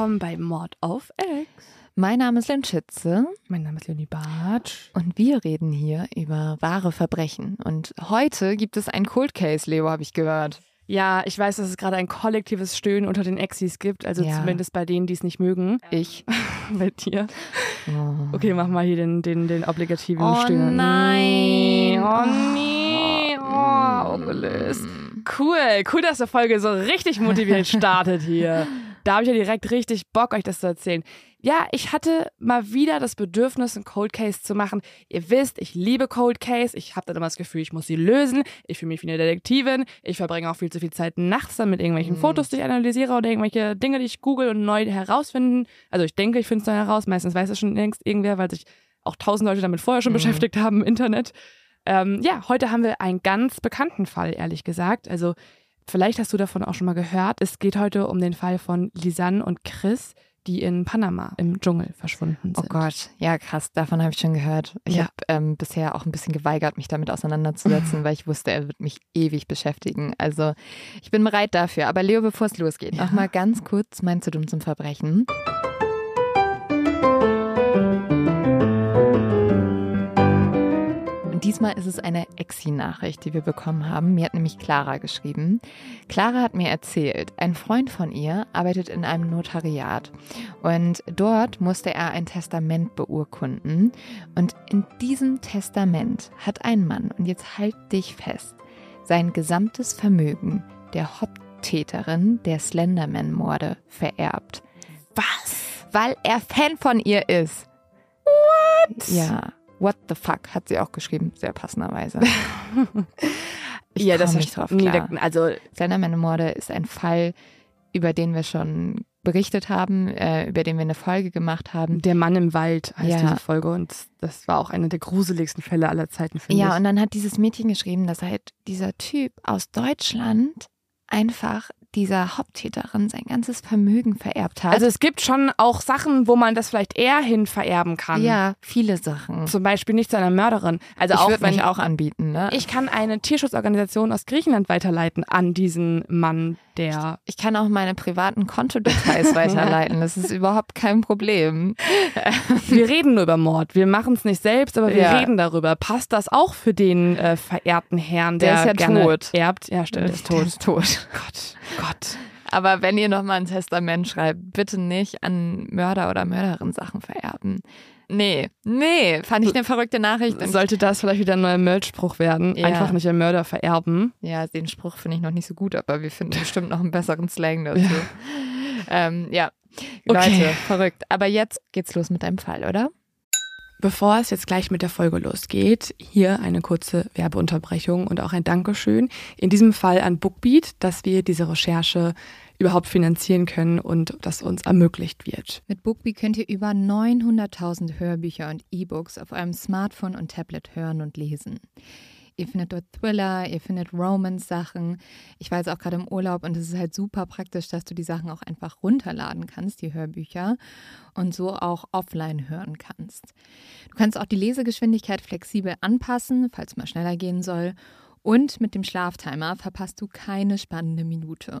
Willkommen bei Mord auf Ex. Mein Name ist Lynn Schütze. Mein Name ist Leonie Bartsch. Und wir reden hier über wahre Verbrechen. Und heute gibt es ein Cold Case, Leo, habe ich gehört. Ja, ich weiß, dass es gerade ein kollektives Stöhnen unter den Exis gibt. Also Ja. zumindest bei denen, die es nicht mögen. Ich. bei dir. Oh. Okay, mach mal hier den, den, den obligativen Oh Stöhnen. nein. Oh nee. Oh, ungelöst. Cool, cool, dass die Folge so richtig motiviert startet hier. Da habe ich ja direkt richtig Bock, euch das zu erzählen. Ja, ich hatte mal wieder das Bedürfnis, einen Cold Case zu machen. Ihr wisst, ich liebe Cold Case. Ich habe dann immer das Gefühl, ich muss sie lösen. Ich fühle mich wie eine Detektivin. Ich verbringe auch viel zu viel Zeit nachts dann mit irgendwelchen Mhm. Fotos, die ich analysiere oder irgendwelche Dinge, die ich google und neu herausfinden. Also ich denke, ich finde es dann heraus. Meistens weiß es schon längst irgendwer, weil sich auch tausend Leute damit vorher schon Mhm. beschäftigt haben im Internet. Ähm, ja, heute haben wir einen ganz bekannten Fall, ehrlich gesagt. Also, vielleicht hast du davon auch schon mal gehört. Es geht heute um den Fall von Lisanne und Chris, die in Panama im Dschungel verschwunden Oh sind. Gott, ja krass, davon habe ich schon gehört. Ich Ja. habe ähm, bisher auch ein bisschen geweigert, mich damit auseinanderzusetzen, weil ich wusste, er wird mich ewig beschäftigen. Also ich bin bereit dafür. Aber Leo, bevor es losgeht, Ja. noch mal ganz kurz mein zu dumm zum Verbrechen. Diesmal ist es eine Exi-Nachricht, die wir bekommen haben. Mir hat nämlich Clara geschrieben. Clara hat mir erzählt, ein Freund von ihr arbeitet in einem Notariat und dort musste er ein Testament beurkunden. Und in diesem Testament hat ein Mann, und jetzt halt dich fest, sein gesamtes Vermögen der Haupttäterin der Slenderman-Morde vererbt. Was? Weil er Fan von ihr ist. What? Ja. What the fuck, hat sie auch geschrieben, sehr passenderweise. Ich ja, das nicht drauf klar. Also, Slenderman-Morde ist ein Fall, über den wir schon berichtet haben, äh, über den wir eine Folge gemacht haben. der Mann im Wald heißt Ja. diese Folge und das war auch einer der gruseligsten Fälle aller Zeiten, finde Ja, ich. und dann hat dieses Mädchen geschrieben, dass halt dieser Typ aus Deutschland einfach dieser Haupttäterin sein ganzes Vermögen vererbt hat. also es gibt schon auch Sachen, wo man das vielleicht eher hin vererben kann. ja, viele Sachen. Zum Beispiel nicht zu einer Mörderin. Also ich auch würde wenn mich auch anbieten, ne? Ich kann eine Tierschutzorganisation aus Griechenland weiterleiten an diesen Mann, der. Ich kann auch meine privaten Kontodetails weiterleiten. Das ist überhaupt kein Problem. Wir reden nur über Mord. Wir machen es nicht selbst, aber wir Ja. reden darüber. Passt das auch für den äh, verehrten Herrn, der, Der ist ja gerne tot. erbt? Ja, stimmt, der ist tot. Ist tot. Gott, Gott. Aber wenn ihr nochmal ein Testament schreibt, bitte nicht an Mörder oder Mörderin Sachen vererben. Nee, nee, fand ich eine verrückte Nachricht. Sollte das vielleicht wieder ein neuer Merch-Spruch werden? Ja. Einfach nicht ein Mörder vererben. ja, den Spruch finde ich noch nicht so gut, aber wir finden bestimmt noch einen besseren Slang dazu. Ähm, ja, Okay. Leute, verrückt. Aber jetzt geht's los mit deinem Fall, oder? Bevor es jetzt gleich mit der Folge losgeht, hier eine kurze Werbeunterbrechung und auch ein Dankeschön. In diesem Fall an Bookbeat, dass wir diese Recherche überhaupt finanzieren können und das uns ermöglicht wird. Mit Bookbee könnt ihr über 900.000 Hörbücher und E-Books auf eurem Smartphone und Tablet hören und lesen. Ihr findet dort Thriller, ihr findet Romance-Sachen. Ich war jetzt auch gerade im Urlaub und es ist halt super praktisch, dass du die Sachen auch einfach runterladen kannst, die Hörbücher, und so auch offline hören kannst. Du kannst auch die Lesegeschwindigkeit flexibel anpassen, falls mal schneller gehen soll. Und mit dem Schlaftimer verpasst du keine spannende Minute.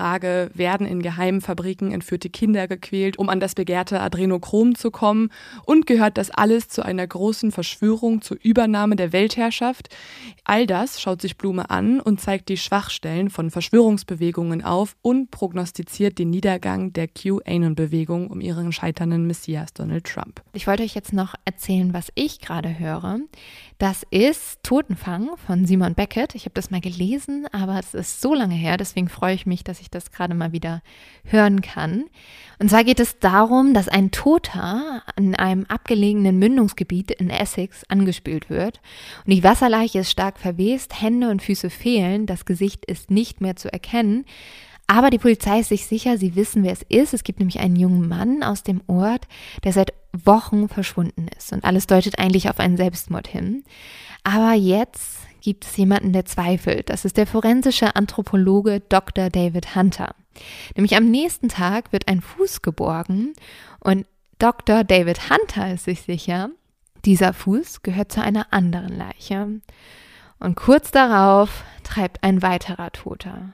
werden in geheimen Fabriken entführte Kinder gequält, um an das begehrte Adrenochrom zu kommen und gehört das alles zu einer großen Verschwörung zur Übernahme der Weltherrschaft? All das schaut sich Blume an und zeigt die Schwachstellen von Verschwörungsbewegungen auf und prognostiziert den Niedergang der QAnon-Bewegung um ihren scheiternden Messias Donald Trump. Ich wollte euch jetzt noch erzählen, was ich gerade höre. Das ist Totenfang von Simon Beckett. Ich habe das mal gelesen, aber es ist so lange her, deswegen freue ich mich, dass ich das gerade mal wieder hören kann. Und zwar geht es darum, dass ein Toter an einem abgelegenen Mündungsgebiet in Essex angespült wird. Und die Wasserleiche ist stark verwest, Hände und Füße fehlen, das Gesicht ist nicht mehr zu erkennen. Aber die Polizei ist sich sicher, sie wissen, wer es ist. Es gibt nämlich einen jungen Mann aus dem Ort, der seit Wochen verschwunden ist. Und alles deutet eigentlich auf einen Selbstmord hin. Aber jetzt gibt es jemanden, der zweifelt. Das ist der forensische Anthropologe Dr. David Hunter. Nämlich am nächsten Tag wird ein Fuß geborgen und Dr. David Hunter ist sich sicher, dieser Fuß gehört zu einer anderen Leiche. Und kurz darauf treibt ein weiterer Toter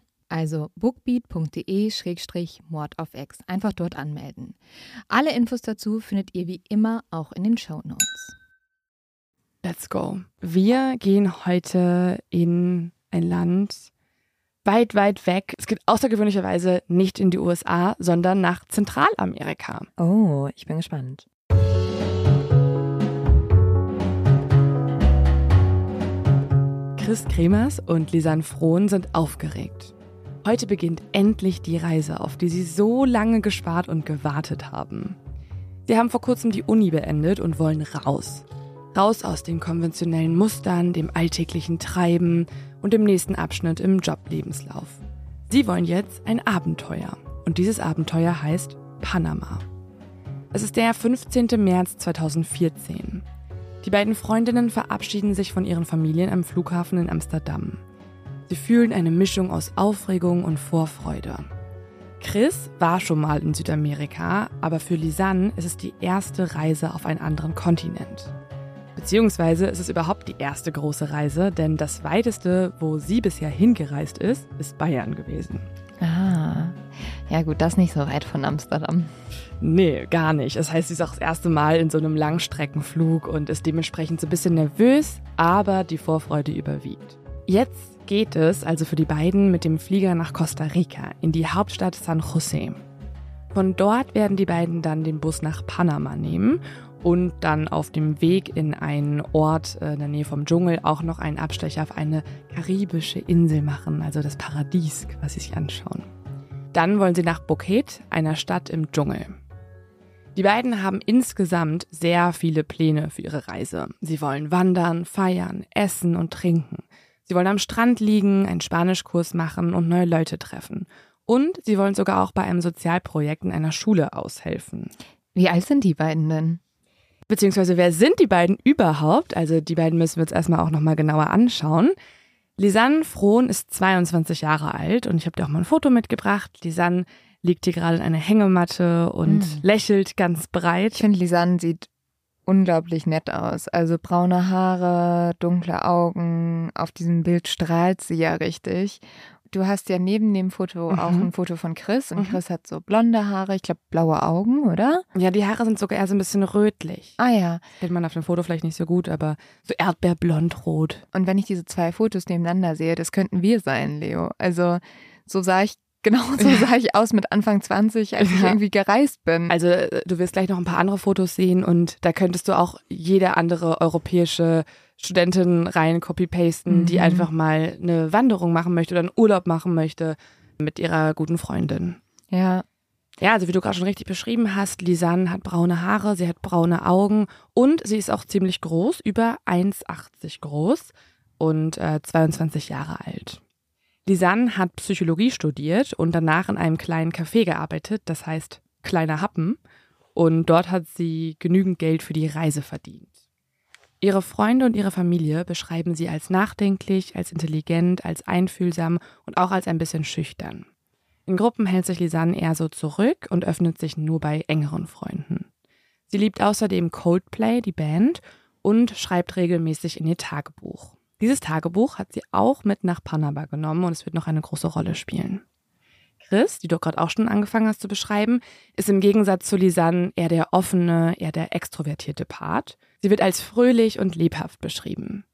Also bookbeat.de-mord of X. Einfach dort anmelden. Alle Infos dazu findet ihr wie immer auch in den Show Notes. Let's go. Wir gehen heute in ein Land, weit, weit weg. Es geht außergewöhnlicherweise nicht in die USA, sondern nach Zentralamerika. Oh, ich bin gespannt. Chris Kremers und Lisanne Frohn sind aufgeregt. Heute beginnt endlich die Reise, auf die sie so lange gespart und gewartet haben. Sie haben vor kurzem die Uni beendet und wollen raus. Raus aus den konventionellen Mustern, dem alltäglichen Treiben und dem nächsten Abschnitt im Joblebenslauf. Sie wollen jetzt ein Abenteuer. Und dieses Abenteuer heißt Panama. Es ist der 15. März 2014. Die beiden Freundinnen verabschieden sich von ihren Familien am Flughafen in Amsterdam. Sie fühlen eine Mischung aus Aufregung und Vorfreude. Chris war schon mal in Südamerika, aber für Lisanne ist es die erste Reise auf einen anderen Kontinent. Beziehungsweise ist es überhaupt die erste große Reise, denn das weiteste, wo sie bisher hingereist ist, ist Bayern gewesen. Ah, ja gut, das nicht so weit von Amsterdam. Nee, gar nicht. Das heißt, sie ist auch das erste Mal in so einem Langstreckenflug und ist dementsprechend so ein bisschen nervös, aber die Vorfreude überwiegt. Jetzt geht es also für die beiden mit dem Flieger nach Costa Rica, in die Hauptstadt San Jose. Von dort werden die beiden dann den Bus nach Panama nehmen und dann auf dem Weg in einen Ort äh, in der Nähe vom Dschungel auch noch einen Abstecher auf eine karibische Insel machen, also das Paradies, was sie sich anschauen. Dann wollen sie nach Bukit, einer Stadt im Dschungel. Die beiden haben insgesamt sehr viele Pläne für ihre Reise. Sie wollen wandern, feiern, essen und trinken. Sie wollen am Strand liegen, einen Spanischkurs machen und neue Leute treffen. Und sie wollen sogar auch bei einem Sozialprojekt in einer Schule aushelfen. Wie alt sind die beiden denn? beziehungsweise wer sind die beiden überhaupt? Also die beiden müssen wir uns erstmal auch nochmal genauer anschauen. Lisanne Frohn ist 22 Jahre alt und ich habe dir auch mal ein Foto mitgebracht. Lisanne liegt hier gerade in einer Hängematte und mhm. lächelt ganz breit. Ich finde, Lisanne sieht unglaublich nett aus. Also braune Haare, dunkle Augen. Auf diesem Bild strahlt sie ja richtig. Du hast ja neben dem Foto mhm. auch ein Foto von Chris und mhm. Chris hat so blonde Haare, ich glaube blaue Augen, oder? Ja, die Haare sind sogar eher so ein bisschen rötlich. Ah ja. Sieht man auf dem Foto vielleicht nicht so gut, aber so erdbeerblond-rot. Und wenn ich diese zwei Fotos nebeneinander sehe, das könnten wir sein, Leo. Also so sah ich Genau so sah ich aus mit Anfang 20, als ich irgendwie gereist bin. Also äh, du wirst gleich noch ein paar andere Fotos sehen und da könntest du auch jede andere europäische Studentin rein copy-pasten, mhm. die einfach mal eine Wanderung machen möchte oder einen Urlaub machen möchte mit ihrer guten Freundin. Ja. Ja, also wie du gerade schon richtig beschrieben hast, Lisanne hat braune Haare, sie hat braune Augen und sie ist auch ziemlich groß, über 1,80 groß und äh, 22 Jahre alt. Lisanne hat Psychologie studiert und danach in einem kleinen Café gearbeitet, das heißt Kleiner Happen. Und dort hat sie genügend Geld für die Reise verdient. Ihre Freunde und ihre Familie beschreiben sie als nachdenklich, als intelligent, als einfühlsam und auch als ein bisschen schüchtern. In Gruppen hält sich Lisanne eher so zurück und öffnet sich nur bei engeren Freunden. Sie liebt außerdem Coldplay, die Band, und schreibt regelmäßig in ihr Tagebuch. Dieses Tagebuch hat sie auch mit nach Panama genommen und es wird noch eine große Rolle spielen. Chris, die du gerade auch schon angefangen hast zu beschreiben, ist im Gegensatz zu Lisanne eher der offene, eher der extrovertierte Part. Sie wird als fröhlich und lebhaft beschrieben.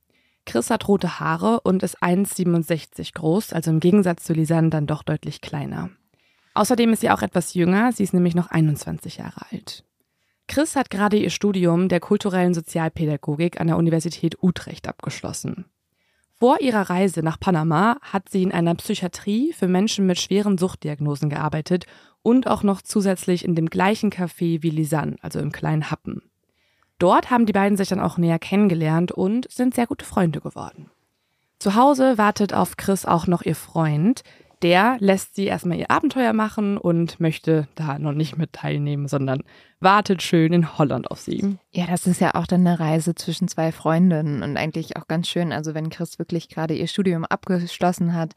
Chris hat rote Haare und ist 1,67 groß, also im Gegensatz zu Lisanne dann doch deutlich kleiner. Außerdem ist sie auch etwas jünger, sie ist nämlich noch 21 Jahre alt. Chris hat gerade ihr Studium der kulturellen Sozialpädagogik an der Universität Utrecht abgeschlossen. Vor ihrer Reise nach Panama hat sie in einer Psychiatrie für Menschen mit schweren Suchtdiagnosen gearbeitet und auch noch zusätzlich in dem gleichen Café wie Lisanne, also im kleinen Happen. Dort haben die beiden sich dann auch näher kennengelernt und sind sehr gute Freunde geworden. Zu Hause wartet auf Chris auch noch ihr Freund, der lässt sie erstmal ihr Abenteuer machen und möchte da noch nicht mit teilnehmen, sondern wartet schön in Holland auf sie. Ja, das ist ja auch dann eine Reise zwischen zwei Freundinnen und eigentlich auch ganz schön. Also wenn Chris wirklich gerade ihr Studium abgeschlossen hat,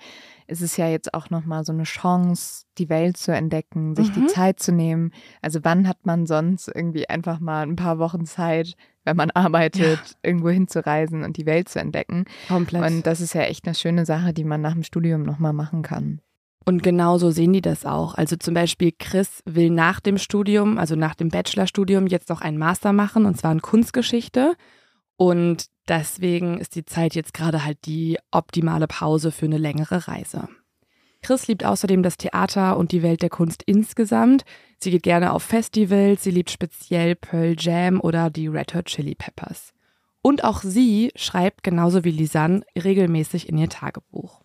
ist es ja jetzt auch nochmal so eine Chance, die Welt zu entdecken, sich mhm. die Zeit zu nehmen. Also wann hat man sonst irgendwie einfach mal ein paar Wochen Zeit, wenn man arbeitet, ja. irgendwo hinzureisen und die Welt zu entdecken. Komplett. Und das ist ja echt eine schöne Sache, die man nach dem Studium nochmal machen kann. Und genau so sehen die das auch. Also zum Beispiel Chris will nach dem Studium, also nach dem Bachelorstudium, jetzt noch einen Master machen, und zwar in Kunstgeschichte. Und deswegen ist die Zeit jetzt gerade halt die optimale Pause für eine längere Reise. Chris liebt außerdem das Theater und die Welt der Kunst insgesamt. Sie geht gerne auf Festivals, sie liebt speziell Pearl Jam oder die Red Hot Chili Peppers. Und auch sie schreibt genauso wie Lisanne regelmäßig in ihr Tagebuch.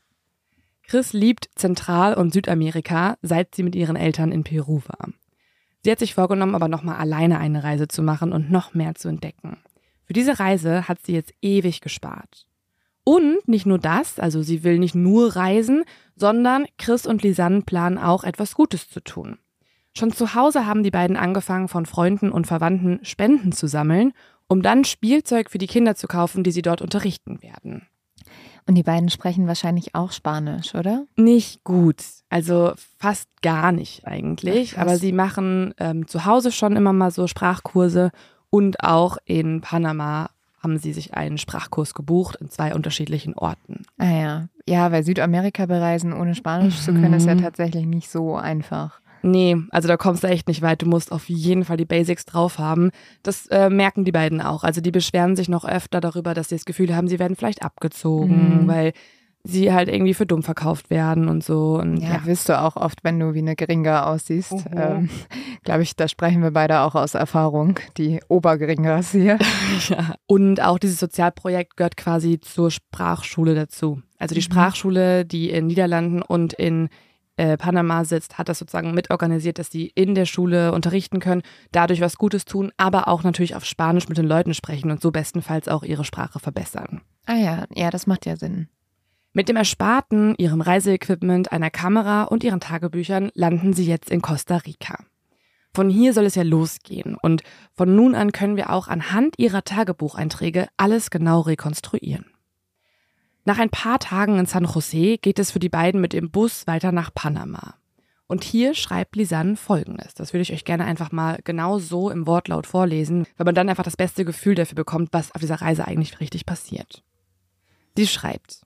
Chris liebt Zentral- und Südamerika, seit sie mit ihren Eltern in Peru war. Sie hat sich vorgenommen, aber nochmal alleine eine Reise zu machen und noch mehr zu entdecken. Für diese Reise hat sie jetzt ewig gespart. Und nicht nur das, also sie will nicht nur reisen, sondern Chris und Lisanne planen auch etwas Gutes zu tun. Schon zu Hause haben die beiden angefangen, von Freunden und Verwandten Spenden zu sammeln, um dann Spielzeug für die Kinder zu kaufen, die sie dort unterrichten werden. Und die beiden sprechen wahrscheinlich auch Spanisch, oder? Nicht gut. Also fast gar nicht eigentlich. Ach, Aber sie machen ähm, zu Hause schon immer mal so Sprachkurse und auch in Panama haben sie sich einen Sprachkurs gebucht in zwei unterschiedlichen Orten. Ah ja. Ja, weil Südamerika bereisen ohne Spanisch mhm. zu können, ist ja mhm. tatsächlich nicht so einfach. Nee, also da kommst du echt nicht weit. Du musst auf jeden Fall die Basics drauf haben. Das äh, merken die beiden auch. Also die beschweren sich noch öfter darüber, dass sie das Gefühl haben, sie werden vielleicht abgezogen, mhm. weil sie halt irgendwie für dumm verkauft werden und so. Und, ja, ja, wirst du auch oft, wenn du wie eine Geringer aussiehst. Ähm, Glaube ich, da sprechen wir beide auch aus Erfahrung, die Obergeringers hier. ja. Und auch dieses Sozialprojekt gehört quasi zur Sprachschule dazu. Also die mhm. Sprachschule, die in Niederlanden und in äh, Panama sitzt, hat das sozusagen mitorganisiert, dass sie in der Schule unterrichten können, dadurch was Gutes tun, aber auch natürlich auf Spanisch mit den Leuten sprechen und so bestenfalls auch ihre Sprache verbessern. Ah ja, ja, das macht ja Sinn. Mit dem Ersparten, ihrem Reiseequipment, einer Kamera und ihren Tagebüchern landen sie jetzt in Costa Rica. Von hier soll es ja losgehen und von nun an können wir auch anhand ihrer Tagebucheinträge alles genau rekonstruieren. Nach ein paar Tagen in San Jose geht es für die beiden mit dem Bus weiter nach Panama. Und hier schreibt Lisanne folgendes. Das würde ich euch gerne einfach mal genau so im Wortlaut vorlesen, weil man dann einfach das beste Gefühl dafür bekommt, was auf dieser Reise eigentlich richtig passiert. Sie schreibt,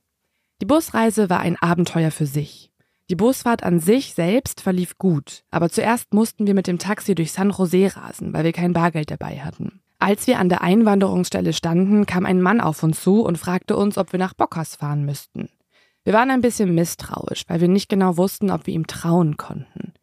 die Busreise war ein Abenteuer für sich. Die Busfahrt an sich selbst verlief gut, aber zuerst mussten wir mit dem Taxi durch San Jose rasen, weil wir kein Bargeld dabei hatten. Als wir an der Einwanderungsstelle standen, kam ein Mann auf uns zu und fragte uns, ob wir nach Bockers fahren müssten. Wir waren ein bisschen misstrauisch, weil wir nicht genau wussten, ob wir ihm trauen konnten.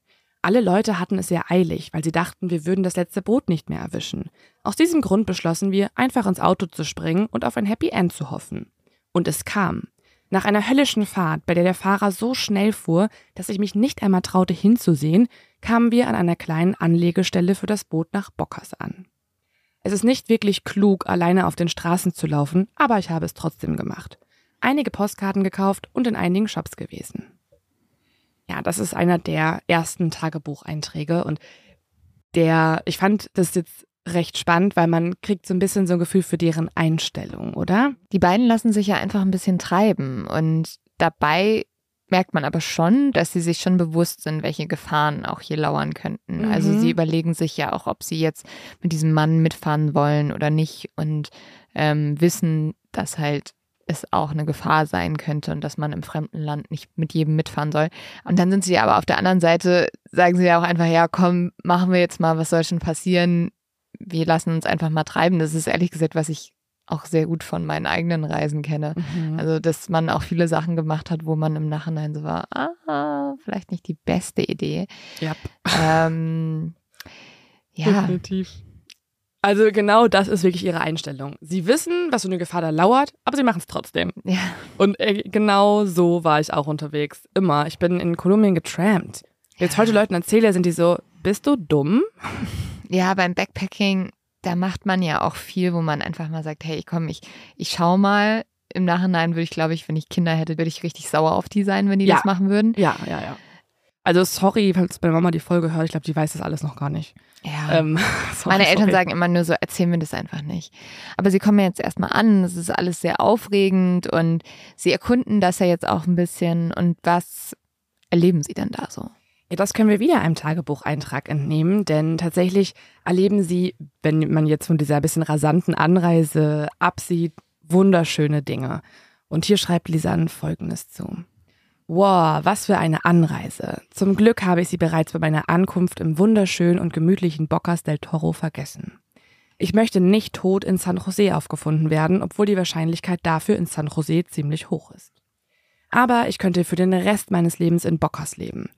Alle Leute hatten es sehr eilig, weil sie dachten, wir würden das letzte Boot nicht mehr erwischen. Aus diesem Grund beschlossen wir, einfach ins Auto zu springen und auf ein Happy End zu hoffen. Und es kam. Nach einer höllischen Fahrt, bei der der Fahrer so schnell fuhr, dass ich mich nicht einmal traute hinzusehen, kamen wir an einer kleinen Anlegestelle für das Boot nach Bockers an. Es ist nicht wirklich klug, alleine auf den Straßen zu laufen, aber ich habe es trotzdem gemacht. Einige Postkarten gekauft und in einigen Shops gewesen. Ja, das ist einer der ersten Tagebucheinträge und der, ich fand das jetzt recht spannend, weil man kriegt so ein bisschen so ein Gefühl für deren Einstellung, oder? Die beiden lassen sich ja einfach ein bisschen treiben und dabei merkt man aber schon, dass sie sich schon bewusst sind, welche Gefahren auch hier lauern könnten. Mhm. Also sie überlegen sich ja auch, ob sie jetzt mit diesem Mann mitfahren wollen oder nicht und ähm, wissen, dass halt es auch eine Gefahr sein könnte und dass man im fremden Land nicht mit jedem mitfahren soll. Und dann sind sie aber auf der anderen Seite, sagen sie ja auch einfach, ja, komm, machen wir jetzt mal, was soll schon passieren? wir lassen uns einfach mal treiben. Das ist ehrlich gesagt, was ich auch sehr gut von meinen eigenen Reisen kenne. Mhm. Also, dass man auch viele Sachen gemacht hat, wo man im Nachhinein so war, ah, vielleicht nicht die beste Idee. Ja. Ähm, ja. Definitiv. Also genau das ist wirklich ihre Einstellung. Sie wissen, was für eine Gefahr da lauert, aber sie machen es trotzdem. Ja. Und äh, genau so war ich auch unterwegs. Immer. Ich bin in Kolumbien getrampt. Jetzt heute Leuten erzähle, sind die so, bist du dumm? Ja, beim Backpacking, da macht man ja auch viel, wo man einfach mal sagt, hey, komm, ich, ich schau mal. Im Nachhinein würde ich, glaube ich, wenn ich Kinder hätte, würde ich richtig sauer auf die sein, wenn die Ja. das machen würden. Ja, ja, ja. Also sorry, falls meine Mama die Folge hört. Ich glaube, die weiß das alles noch gar nicht. Ja. Ähm, sorry, Meine Eltern sorry. sagen immer nur so, erzähl mir das einfach nicht. Aber sie kommen jetzt erstmal an, es ist alles sehr aufregend und sie erkunden das ja jetzt auch ein bisschen. Und was erleben sie denn da so? Ja, das können wir wieder einem Tagebucheintrag entnehmen, denn tatsächlich erleben sie, wenn man jetzt von dieser bisschen rasanten Anreise absieht, wunderschöne Dinge. Und hier schreibt Lisanne Folgendes zu. Wow, was für eine Anreise. Zum Glück habe ich sie bereits bei meiner Ankunft im wunderschönen und gemütlichen Bocas del Toro vergessen. Ich möchte nicht tot in San Jose aufgefunden werden, obwohl die Wahrscheinlichkeit dafür in San Jose ziemlich hoch ist. Aber ich könnte für den Rest meines Lebens in Bocas leben.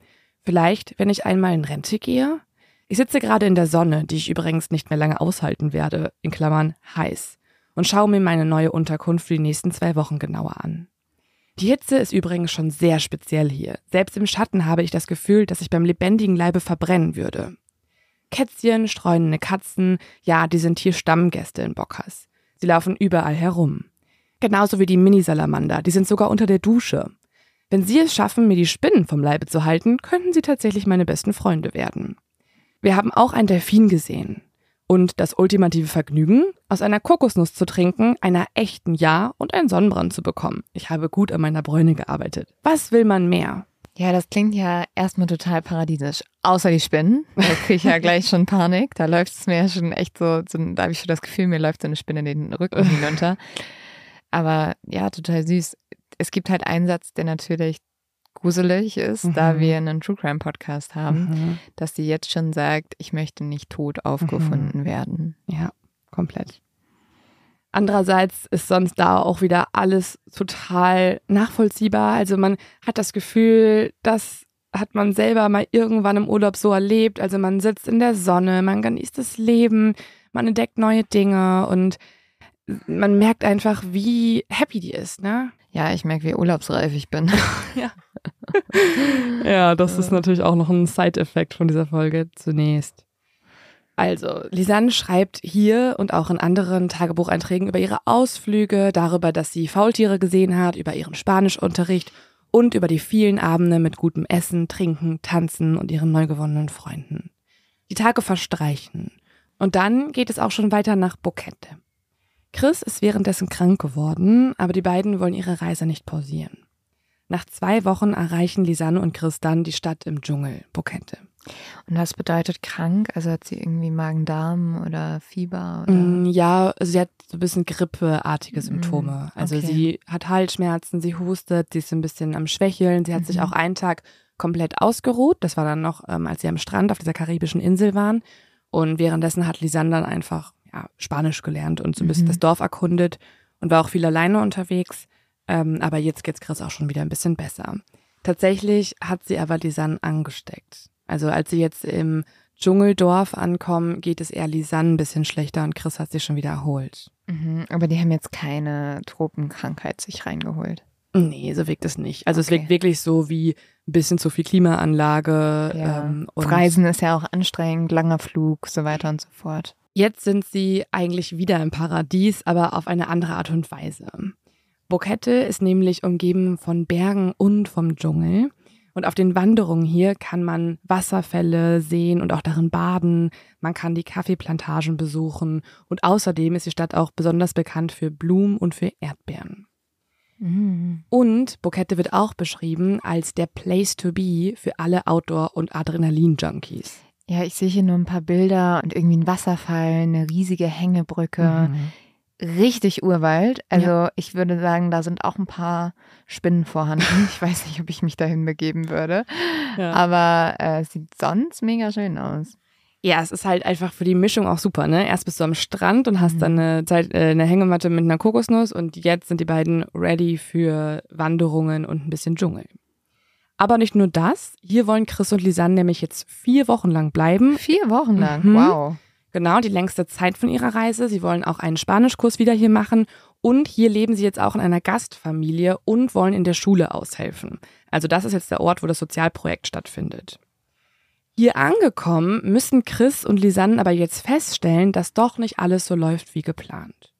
Vielleicht, wenn ich einmal in Rente gehe? Ich sitze gerade in der Sonne, die ich übrigens nicht mehr lange aushalten werde, in Klammern heiß, und schaue mir meine neue Unterkunft für die nächsten zwei Wochen genauer an. Die Hitze ist übrigens schon sehr speziell hier. Selbst im Schatten habe ich das Gefühl, dass ich beim lebendigen Leibe verbrennen würde. Kätzchen, streunende Katzen, ja, die sind hier Stammgäste in Bockers. Sie laufen überall herum. Genauso wie die Minisalamander, die sind sogar unter der Dusche. Wenn sie es schaffen, mir die Spinnen vom Leibe zu halten, könnten sie tatsächlich meine besten Freunde werden. Wir haben auch einen Delfin gesehen. Und das ultimative Vergnügen, aus einer Kokosnuss zu trinken, einer echten Ja und einen Sonnenbrand zu bekommen. Ich habe gut an meiner Bräune gearbeitet. Was will man mehr? Ja, das klingt ja erstmal total paradiesisch. Außer die Spinnen. Da kriege ich ja gleich schon Panik. Da läuft es mir ja schon echt so, so, da habe ich schon das Gefühl, mir läuft so eine Spinne den Rücken hinunter. Aber ja, total süß. Es gibt halt einen Satz, der natürlich gruselig ist, da Mhm. wir einen True Crime Podcast haben, dass sie jetzt schon sagt, ich möchte nicht tot aufgefunden werden. Ja, komplett. Andererseits ist sonst da auch wieder alles total nachvollziehbar. Also man hat das Gefühl, das hat man selber mal irgendwann im Urlaub so erlebt. Also man sitzt in der Sonne, man genießt das Leben, man entdeckt neue Dinge und man merkt einfach, wie happy die ist, ne? Ja, ich merke, wie urlaubsreif ich bin. Ja, das ist natürlich auch noch ein Side-Effekt von dieser Folge zunächst. Also, Lisanne schreibt hier und auch in anderen Tagebucheinträgen über ihre Ausflüge, darüber, dass sie Faultiere gesehen hat, über ihren Spanischunterricht und über die vielen Abende mit gutem Essen, Trinken, Tanzen und ihren neu gewonnenen Freunden. Die Tage verstreichen. Und dann geht es auch schon weiter nach Bokette. Chris ist währenddessen krank geworden, aber die beiden wollen ihre Reise nicht pausieren. Nach zwei Wochen erreichen Lisanne und Chris dann die Stadt im Dschungel, Bokette. Und was bedeutet krank? Also hat sie irgendwie Magen-Darm oder Fieber? Oder? Mm, Ja, sie hat so ein bisschen grippeartige Mm, Symptome. Also okay. sie hat Halsschmerzen, sie hustet, sie ist ein bisschen am Schwächeln. Sie hat sich Mhm. auch einen Tag komplett ausgeruht. Das war dann noch, ähm, als sie am Strand auf dieser karibischen Insel waren. Und währenddessen hat Lisanne dann einfach ja, Spanisch gelernt und so ein bisschen Mhm. das Dorf erkundet und war auch viel alleine unterwegs. Ähm, aber jetzt geht's Chris auch schon wieder ein bisschen besser. Tatsächlich hat sie aber Lisanne angesteckt. Also als sie jetzt im Dschungeldorf ankommen, geht es eher Lisanne ein bisschen schlechter und Chris hat sich schon wieder erholt. Mhm, aber die haben jetzt keine Tropenkrankheit sich reingeholt. Nee, so wirkt es nicht. Also es Okay. wirkt wirklich so wie ein bisschen zu viel Klimaanlage. Ja. Ähm, Reisen ist ja auch anstrengend, langer Flug, so weiter und so fort. Jetzt sind sie eigentlich wieder im Paradies, aber auf eine andere Art und Weise. Bokette ist nämlich umgeben von Bergen und vom Dschungel. Und auf den Wanderungen hier kann man Wasserfälle sehen und auch darin baden. Man kann die Kaffeeplantagen besuchen. Und außerdem ist die Stadt auch besonders bekannt für Blumen und für Erdbeeren. Mhm. Und Bokette wird auch beschrieben als der Place to be für alle Outdoor- und Adrenalin-Junkies. Ja, ich sehe hier nur ein paar Bilder und irgendwie ein Wasserfall, eine riesige Hängebrücke. Mhm. Richtig Urwald. Also ich würde sagen, da sind auch ein paar Spinnen vorhanden. Ich weiß nicht, ob ich mich dahin begeben würde. Ja. Aber äh, es sieht sonst mega schön aus. Ja, es ist halt einfach für die Mischung auch super, ne? Erst bist du am Strand und hast Mhm. dann eine, Zeit, äh, eine Hängematte mit einer Kokosnuss und jetzt sind die beiden ready für Wanderungen und ein bisschen Dschungel. Aber nicht nur das, hier wollen Chris und Lisanne nämlich jetzt vier Wochen lang bleiben. Vier Wochen lang. Mhm. Wow. Genau, die längste Zeit von ihrer Reise. Sie wollen auch einen Spanischkurs wieder hier machen und hier leben sie jetzt auch in einer Gastfamilie und wollen in der Schule aushelfen. Also das ist jetzt der Ort, wo das Sozialprojekt stattfindet. Hier angekommen müssen Chris und Lisanne aber jetzt feststellen, dass doch nicht alles so läuft wie geplant.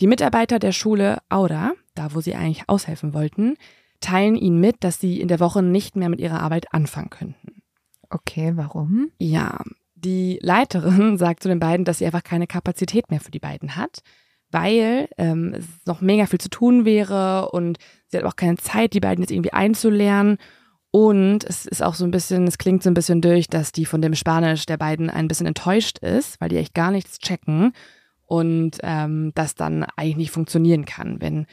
Die Mitarbeiter der Schule Aura, da wo sie eigentlich aushelfen wollten, teilen ihnen mit, dass sie in der Woche nicht mehr mit ihrer Arbeit anfangen könnten. Okay, warum? Ja, die Leiterin sagt zu den beiden, dass sie einfach keine Kapazität mehr für die beiden hat weil ähm, es noch mega viel zu tun wäre und sie hat auch keine Zeit, die beiden jetzt irgendwie einzulernen. Und es ist auch so ein bisschen, es klingt so ein bisschen durch, dass die von dem Spanisch der beiden ein bisschen enttäuscht ist, weil die echt gar nichts checken und ähm, das dann eigentlich nicht funktionieren kann, wenn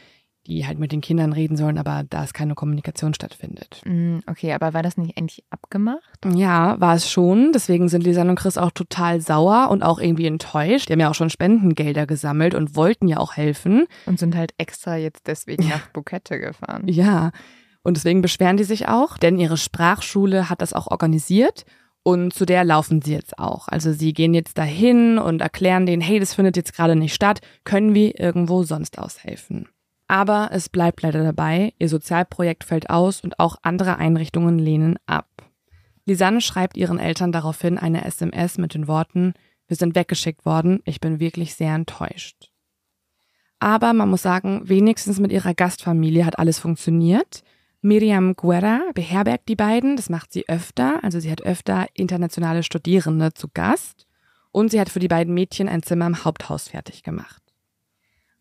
die halt mit den Kindern reden sollen, aber da es keine Kommunikation stattfindet. Mm, okay, aber war das nicht endlich abgemacht? Ja, war es schon. Deswegen sind Lisanne und Chris auch total sauer und auch irgendwie enttäuscht. Die haben ja auch schon Spendengelder gesammelt und wollten ja auch helfen. Und sind halt extra jetzt deswegen nach Bukette gefahren. Ja, und deswegen beschweren die sich auch, denn ihre Sprachschule hat das auch organisiert. Und zu der laufen sie jetzt auch. Also sie gehen jetzt dahin und erklären denen, hey, das findet jetzt gerade nicht statt, können wir irgendwo sonst aushelfen. Aber es bleibt leider dabei, ihr Sozialprojekt fällt aus und auch andere Einrichtungen lehnen ab. Lisanne schreibt ihren Eltern daraufhin eine SMS mit den Worten, wir sind weggeschickt worden, ich bin wirklich sehr enttäuscht. Aber man muss sagen, wenigstens mit ihrer Gastfamilie hat alles funktioniert. Miriam Guerra beherbergt die beiden, das macht sie öfter, also sie hat öfter internationale Studierende zu Gast und sie hat für die beiden Mädchen ein Zimmer im Haupthaus fertig gemacht.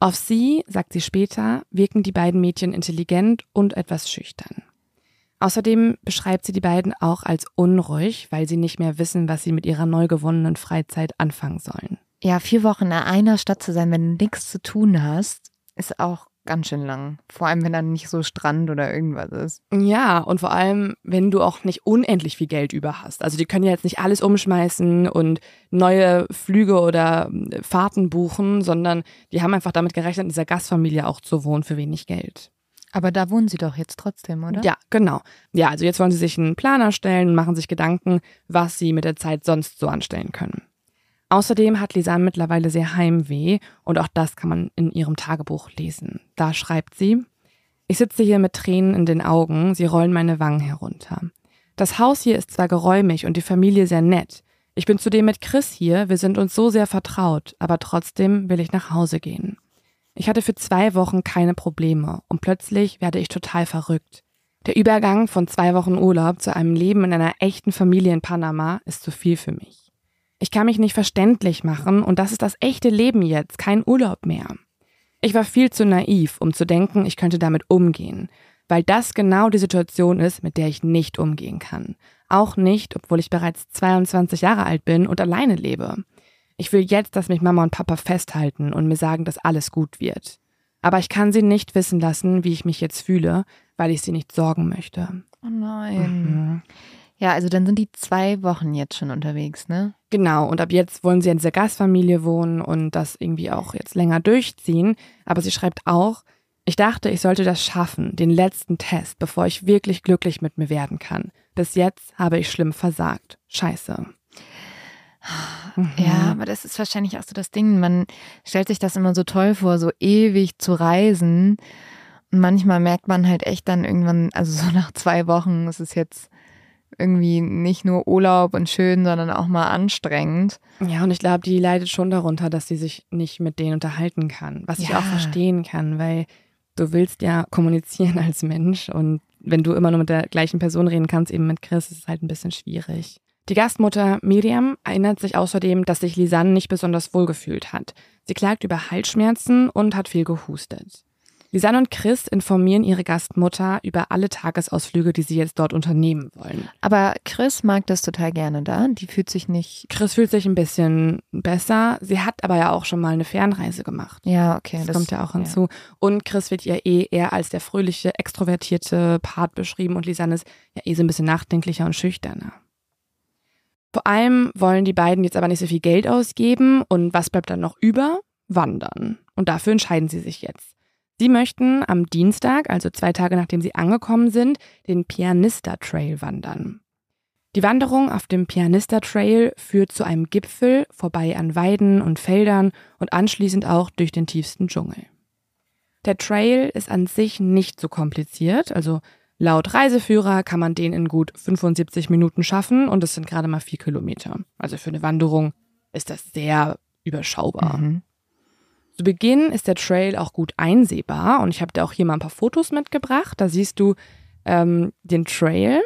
Auf sie, sagt sie später, wirken die beiden Mädchen intelligent und etwas schüchtern. Außerdem beschreibt sie die beiden auch als unruhig, weil sie nicht mehr wissen, was sie mit ihrer neu gewonnenen Freizeit anfangen sollen. Ja, vier Wochen in einer Stadt zu sein, wenn du nichts zu tun hast, ist auch ganz schön lang. Vor allem, wenn dann nicht so Strand oder irgendwas ist. Ja, und vor allem, wenn du auch nicht unendlich viel Geld über hast. Also die können ja jetzt nicht alles umschmeißen und neue Flüge oder äh, Fahrten buchen, sondern die haben einfach damit gerechnet, in dieser Gastfamilie auch zu wohnen für wenig Geld. Aber da wohnen sie doch jetzt trotzdem, oder? Ja, genau. Ja, also jetzt wollen sie sich einen Plan erstellen und machen sich Gedanken, was sie mit der Zeit sonst so anstellen können. Außerdem hat Lisanne mittlerweile sehr Heimweh und auch das kann man in ihrem Tagebuch lesen. Da schreibt sie, ich sitze hier mit Tränen in den Augen, sie rollen meine Wangen herunter. Das Haus hier ist zwar geräumig und die Familie sehr nett. Ich bin zudem mit Chris hier, wir sind uns so sehr vertraut, aber trotzdem will ich nach Hause gehen. Ich hatte für zwei Wochen keine Probleme und plötzlich werde ich total verrückt. Der Übergang von zwei Wochen Urlaub zu einem Leben in einer echten Familie in Panama ist zu viel für mich. Ich kann mich nicht verständlich machen und das ist das echte Leben jetzt, kein Urlaub mehr. Ich war viel zu naiv, um zu denken, ich könnte damit umgehen, weil das genau die Situation ist, mit der ich nicht umgehen kann. Auch nicht, obwohl ich bereits 22 Jahre alt bin und alleine lebe. Ich will jetzt, dass mich Mama und Papa festhalten und mir sagen, dass alles gut wird. Aber ich kann sie nicht wissen lassen, wie ich mich jetzt fühle, weil ich sie nicht sorgen möchte. Oh nein. Mhm. Ja, also dann sind die zwei Wochen jetzt schon unterwegs, ne? Genau, und ab jetzt wollen sie in dieser Gastfamilie wohnen und das irgendwie auch jetzt länger durchziehen. Aber sie schreibt auch, ich dachte, ich sollte das schaffen, den letzten Test, bevor ich wirklich glücklich mit mir werden kann. Bis jetzt habe ich schlimm versagt. Scheiße. Ja, mhm. aber das ist wahrscheinlich auch so das Ding. Man stellt sich das immer so toll vor, so ewig zu reisen. Und manchmal merkt man halt echt dann irgendwann, also so nach zwei Wochen ist es jetzt irgendwie nicht nur Urlaub und schön, sondern auch mal anstrengend. Ja, und ich glaube, die leidet schon darunter, dass sie sich nicht mit denen unterhalten kann, was ja. ich auch verstehen kann, weil du willst ja kommunizieren als Mensch und wenn du immer nur mit der gleichen Person reden kannst, eben mit Chris, ist es halt ein bisschen schwierig. Die Gastmutter Miriam erinnert sich außerdem, dass sich Lisanne nicht besonders wohl gefühlt hat. Sie klagt über Halsschmerzen und hat viel gehustet. Lisanne und Chris informieren ihre Gastmutter über alle Tagesausflüge, die sie jetzt dort unternehmen wollen. Aber Chris mag das total gerne da. Die fühlt sich nicht. Chris fühlt sich ein bisschen besser. Sie hat aber ja auch schon mal eine Fernreise gemacht. Ja, okay. Das, das kommt ja auch hinzu. Ja. Und Chris wird ihr eh eher als der fröhliche, extrovertierte Part beschrieben und Lisanne ist ja eh so ein bisschen nachdenklicher und schüchterner. Vor allem wollen die beiden jetzt aber nicht so viel Geld ausgeben und was bleibt dann noch über? Wandern. Und dafür entscheiden sie sich jetzt. Sie möchten am Dienstag, also zwei Tage nachdem sie angekommen sind, den Pianista Trail wandern. Die Wanderung auf dem Pianista Trail führt zu einem Gipfel, vorbei an Weiden und Feldern und anschließend auch durch den tiefsten Dschungel. Der Trail ist an sich nicht so kompliziert, also laut Reiseführer kann man den in gut 75 Minuten schaffen und es sind gerade mal vier Kilometer. Also für eine Wanderung ist das sehr überschaubar. Mhm. Zu Beginn ist der Trail auch gut einsehbar und ich habe dir auch hier mal ein paar Fotos mitgebracht. Da siehst du ähm, den Trail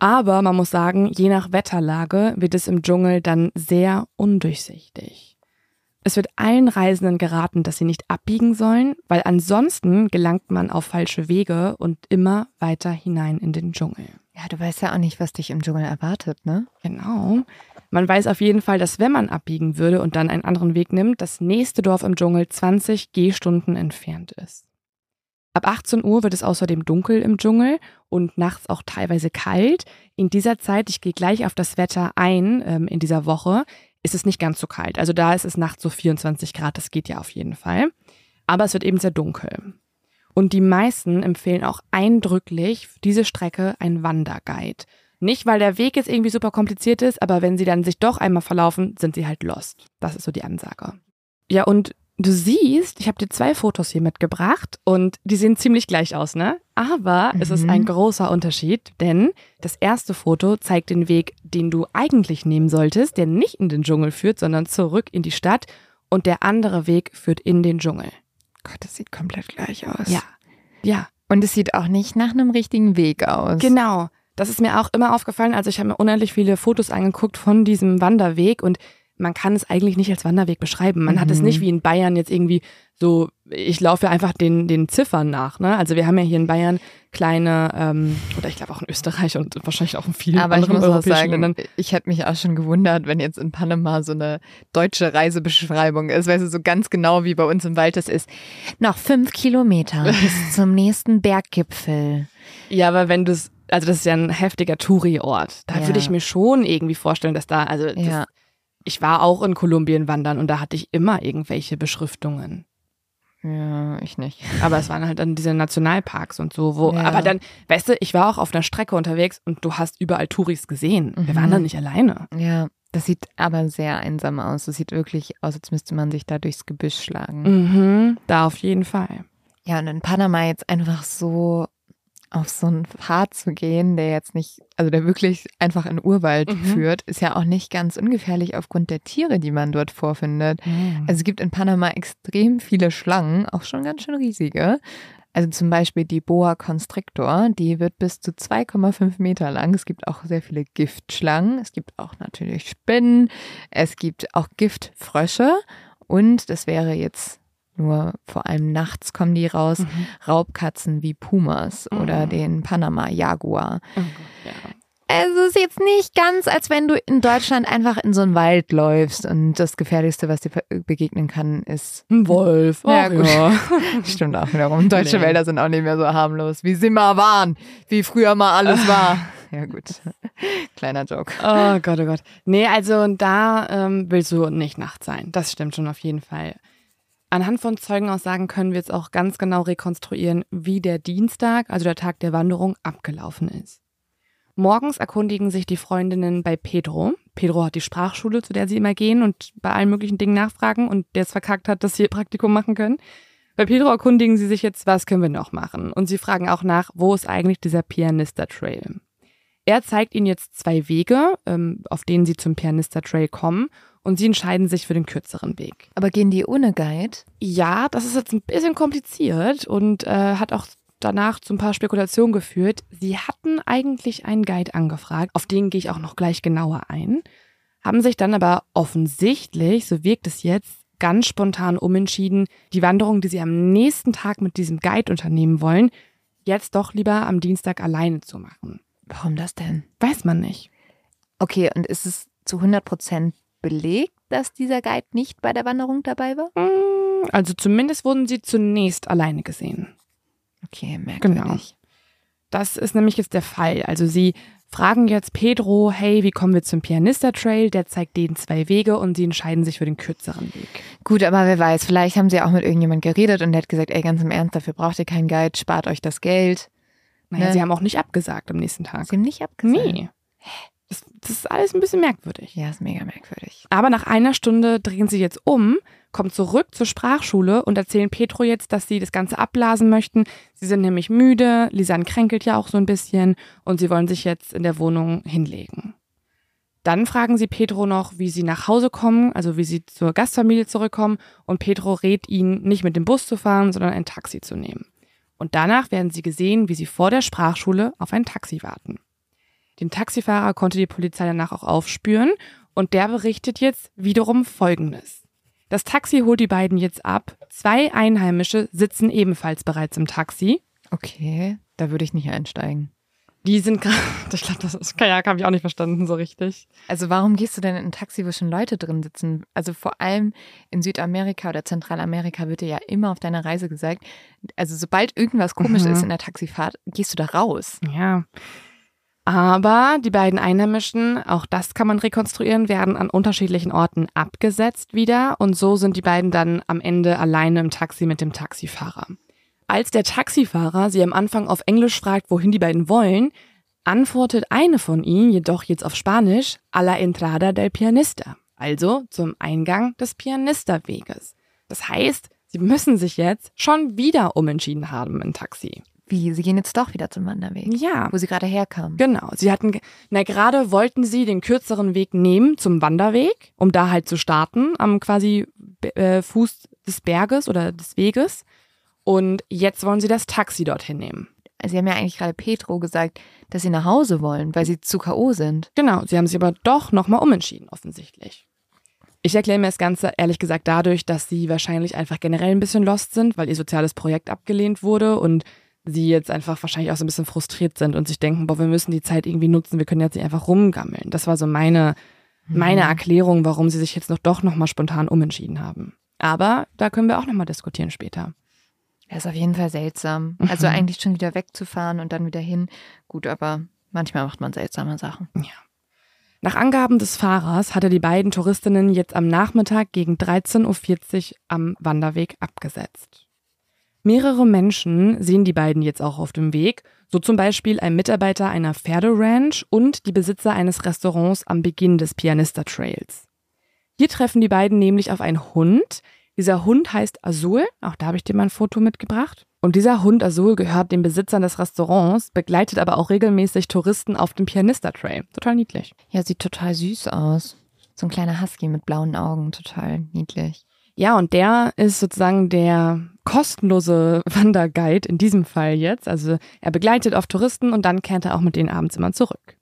aber man muss sagen, je nach Wetterlage wird es im Dschungel dann sehr undurchsichtig. Es wird allen Reisenden geraten, dass sie nicht abbiegen sollen, weil ansonsten gelangt man auf falsche Wege und immer weiter hinein in den Dschungel. Ja, du weißt ja auch nicht, was dich im Dschungel erwartet, ne? Genau. Man weiß auf jeden Fall, dass wenn man abbiegen würde und dann einen anderen Weg nimmt, das nächste Dorf im Dschungel 20 Gehstunden entfernt ist. Ab 18 Uhr wird es außerdem dunkel im Dschungel und nachts auch teilweise kalt. In dieser Zeit, ich gehe gleich auf das Wetter ein, ähm, in dieser Woche, ist es nicht ganz so kalt. Also da ist es nachts so 24 Grad, das geht ja auf jeden Fall. Aber es wird eben sehr dunkel. Und die meisten empfehlen auch eindrücklich für diese Strecke ein Wanderguide. Nicht, weil der Weg jetzt irgendwie super kompliziert ist, aber wenn sie dann sich doch einmal verlaufen, sind sie halt lost. Das ist so die Ansage. Ja, und Du siehst, ich habe dir zwei Fotos hier mitgebracht und die sehen ziemlich gleich aus, ne? Aber mhm. es ist ein mhm. großer Unterschied, denn das erste Foto zeigt den Weg, den du eigentlich nehmen solltest, der nicht in den Dschungel führt, sondern zurück in die Stadt und der andere Weg führt in den Dschungel. Gott, das sieht komplett gleich aus. Ja. Ja. Und es sieht auch nicht nach einem richtigen Weg aus. Genau. Das ist mir auch immer aufgefallen. Also ich habe mir unendlich viele Fotos angeguckt von diesem Wanderweg und man kann es eigentlich nicht als Wanderweg beschreiben. Man mhm. hat es nicht mhm. wie in Bayern jetzt irgendwie so, ich laufe einfach den, den Ziffern nach. Ne? Also wir haben ja hier in Bayern kleine, ähm, oder ich glaube auch in Österreich und wahrscheinlich auch in vielen Aber anderen ich muss europäischen sagen, Ländern. Ich hätte mich auch schon gewundert, wenn jetzt in Panama so eine deutsche Reisebeschreibung ist, weil es so ganz genau wie bei uns im Wald das ist. Noch fünf Kilometer bis zum nächsten Berggipfel. Ja, aber wenn du es also das ist ja ein heftiger Touri-Ort. Da ja. würde ich mir schon irgendwie vorstellen, dass da, also das, ja ich war auch in Kolumbien wandern und da hatte ich immer irgendwelche Beschriftungen. Ja, ich nicht. Aber es waren halt dann diese Nationalparks und so, wo, ja. aber dann, weißt du, ich war auch auf einer Strecke unterwegs und du hast überall Touris gesehen. Mhm. Wir waren dann nicht alleine. Ja, das sieht aber sehr einsam aus. Das sieht wirklich aus, als müsste man sich da durchs Gebüsch schlagen. Mhm, da auf jeden Fall. Ja, und in Panama jetzt einfach so auf so einen Pfad zu gehen, der jetzt nicht, also der wirklich einfach in Urwald mhm. führt, ist ja auch nicht ganz ungefährlich aufgrund der Tiere, die man dort vorfindet. Mhm. Also es gibt in Panama extrem viele Schlangen, auch schon ganz schön riesige. Also zum Beispiel die Boa constrictor, die wird bis zu 2,5 Meter lang. Es gibt auch sehr viele Giftschlangen. Es gibt auch natürlich Spinnen. Es gibt auch Giftfrösche. Und das wäre jetzt nur vor allem nachts kommen die raus. Mhm. Raubkatzen wie Pumas mhm. oder den Panama-Jaguar. Oh ja. Also ist jetzt nicht ganz, als wenn du in Deutschland einfach in so einen Wald läufst und das Gefährlichste, was dir begegnen kann, ist ein Wolf. Ja, gut. Ja. Stimmt auch wiederum. Deutsche nee. Wälder sind auch nicht mehr so harmlos, wie sie mal waren, wie früher mal alles war. Ja, gut. Kleiner Joke. Oh Gott, oh Gott. Nee, also da ähm, willst du nicht nachts sein. Das stimmt schon auf jeden Fall. Anhand von Zeugenaussagen können wir jetzt auch ganz genau rekonstruieren, wie der Dienstag, also der Tag der Wanderung, abgelaufen ist. Morgens erkundigen sich die Freundinnen bei Pedro. Pedro hat die Sprachschule, zu der sie immer gehen und bei allen möglichen Dingen nachfragen und der es verkackt hat, dass sie ihr Praktikum machen können. Bei Pedro erkundigen sie sich jetzt, was können wir noch machen? Und sie fragen auch nach, wo ist eigentlich dieser Pianista Trail? Er zeigt ihnen jetzt zwei Wege, ähm, auf denen sie zum Pianista Trail kommen und sie entscheiden sich für den kürzeren Weg. Aber gehen die ohne Guide? Ja, das ist jetzt ein bisschen kompliziert und äh, hat auch danach zu ein paar Spekulationen geführt. Sie hatten eigentlich einen Guide angefragt, auf den gehe ich auch noch gleich genauer ein, haben sich dann aber offensichtlich, so wirkt es jetzt, ganz spontan umentschieden, die Wanderung, die sie am nächsten Tag mit diesem Guide unternehmen wollen, jetzt doch lieber am Dienstag alleine zu machen. Warum das denn? Weiß man nicht. Okay, und ist es zu 100 Prozent belegt, dass dieser Guide nicht bei der Wanderung dabei war? Mm, also zumindest wurden sie zunächst alleine gesehen. Okay, merkwürdig. Genau. Das ist nämlich jetzt der Fall. Also sie fragen jetzt Pedro, hey, wie kommen wir zum Pianista Trail? Der zeigt denen zwei Wege und sie entscheiden sich für den kürzeren Weg. Gut, aber wer weiß, vielleicht haben sie auch mit irgendjemand geredet und der hat gesagt, ey, ganz im Ernst, dafür braucht ihr keinen Guide, spart euch das Geld. Naja, ne? sie haben auch nicht abgesagt am nächsten Tag. Sie haben nicht abgesagt? Nee. Das, das ist alles ein bisschen merkwürdig. Ja, ist mega merkwürdig. Aber nach einer Stunde drehen sie jetzt um, kommen zurück zur Sprachschule und erzählen Petro jetzt, dass sie das Ganze abblasen möchten. Sie sind nämlich müde, Lisanne kränkelt ja auch so ein bisschen und sie wollen sich jetzt in der Wohnung hinlegen. Dann fragen sie Pedro noch, wie sie nach Hause kommen, also wie sie zur Gastfamilie zurückkommen und Pedro rät ihnen, nicht mit dem Bus zu fahren, sondern ein Taxi zu nehmen. Und danach werden sie gesehen, wie sie vor der Sprachschule auf ein Taxi warten. Den Taxifahrer konnte die Polizei danach auch aufspüren und der berichtet jetzt wiederum Folgendes. Das Taxi holt die beiden jetzt ab. Zwei Einheimische sitzen ebenfalls bereits im Taxi. Okay, da würde ich nicht einsteigen. Die sind gerade, ich glaube, das ist Kajak, habe ich auch nicht verstanden so richtig. Also warum gehst du denn in ein Taxi, wo schon Leute drin sitzen? Also vor allem in Südamerika oder Zentralamerika wird dir ja immer auf deiner Reise gesagt, also sobald irgendwas komisch Mhm. ist in der Taxifahrt, gehst du da raus. Ja. Aber die beiden Einheimischen, auch das kann man rekonstruieren, werden an unterschiedlichen Orten abgesetzt wieder und so sind die beiden dann am Ende alleine im Taxi mit dem Taxifahrer. Als der Taxifahrer sie am Anfang auf Englisch fragt, wohin die beiden wollen, antwortet eine von ihnen jedoch jetzt auf Spanisch a la entrada del pianista, also zum Eingang des Pianisterweges. Das heißt, sie müssen sich jetzt schon wieder umentschieden haben im Taxi. Wie, sie gehen jetzt doch wieder zum Wanderweg, Ja, wo sie gerade herkamen. Genau, sie hatten, na gerade wollten sie den kürzeren Weg nehmen zum Wanderweg, um da halt zu starten, am quasi äh, Fuß des Berges oder des Weges. Und jetzt wollen sie das Taxi dorthin nehmen. Sie haben ja eigentlich gerade Petro gesagt, dass sie nach Hause wollen, weil sie zu K.O. sind. Genau, sie haben sich aber doch nochmal umentschieden, offensichtlich. Ich erkläre mir das Ganze ehrlich gesagt dadurch, dass sie wahrscheinlich einfach generell ein bisschen lost sind, weil ihr soziales Projekt abgelehnt wurde und sie jetzt einfach wahrscheinlich auch so ein bisschen frustriert sind und sich denken, boah, wir müssen die Zeit irgendwie nutzen, wir können jetzt nicht einfach rumgammeln. Das war so meine, meine Erklärung, warum sie sich jetzt noch doch nochmal spontan umentschieden haben. Aber da können wir auch nochmal diskutieren später. Das ist auf jeden Fall seltsam. Also Mhm. eigentlich schon wieder wegzufahren und dann wieder hin. Gut, aber manchmal macht man seltsame Sachen. Nach Angaben des Fahrers hatte die beiden Touristinnen jetzt am Nachmittag gegen 13.40 Uhr am Wanderweg abgesetzt. Mehrere Menschen sehen die beiden jetzt auch auf dem Weg, so zum Beispiel ein Mitarbeiter einer Pferderanch und die Besitzer eines Restaurants am Beginn des Pianista Trails. Hier treffen die beiden nämlich auf einen Hund. Dieser Hund heißt Azul, auch da habe ich dir mal ein Foto mitgebracht. Und dieser Hund Azul gehört den Besitzern des Restaurants, begleitet aber auch regelmäßig Touristen auf dem Pianista Trail. Total niedlich. Ja, sieht total süß aus. So ein kleiner Husky mit blauen Augen, total niedlich. Ja, und der ist sozusagen der kostenlose Wanderguide in diesem Fall jetzt. Also er begleitet auf Touristen und dann kehrt er auch mit denen abends immer zurück.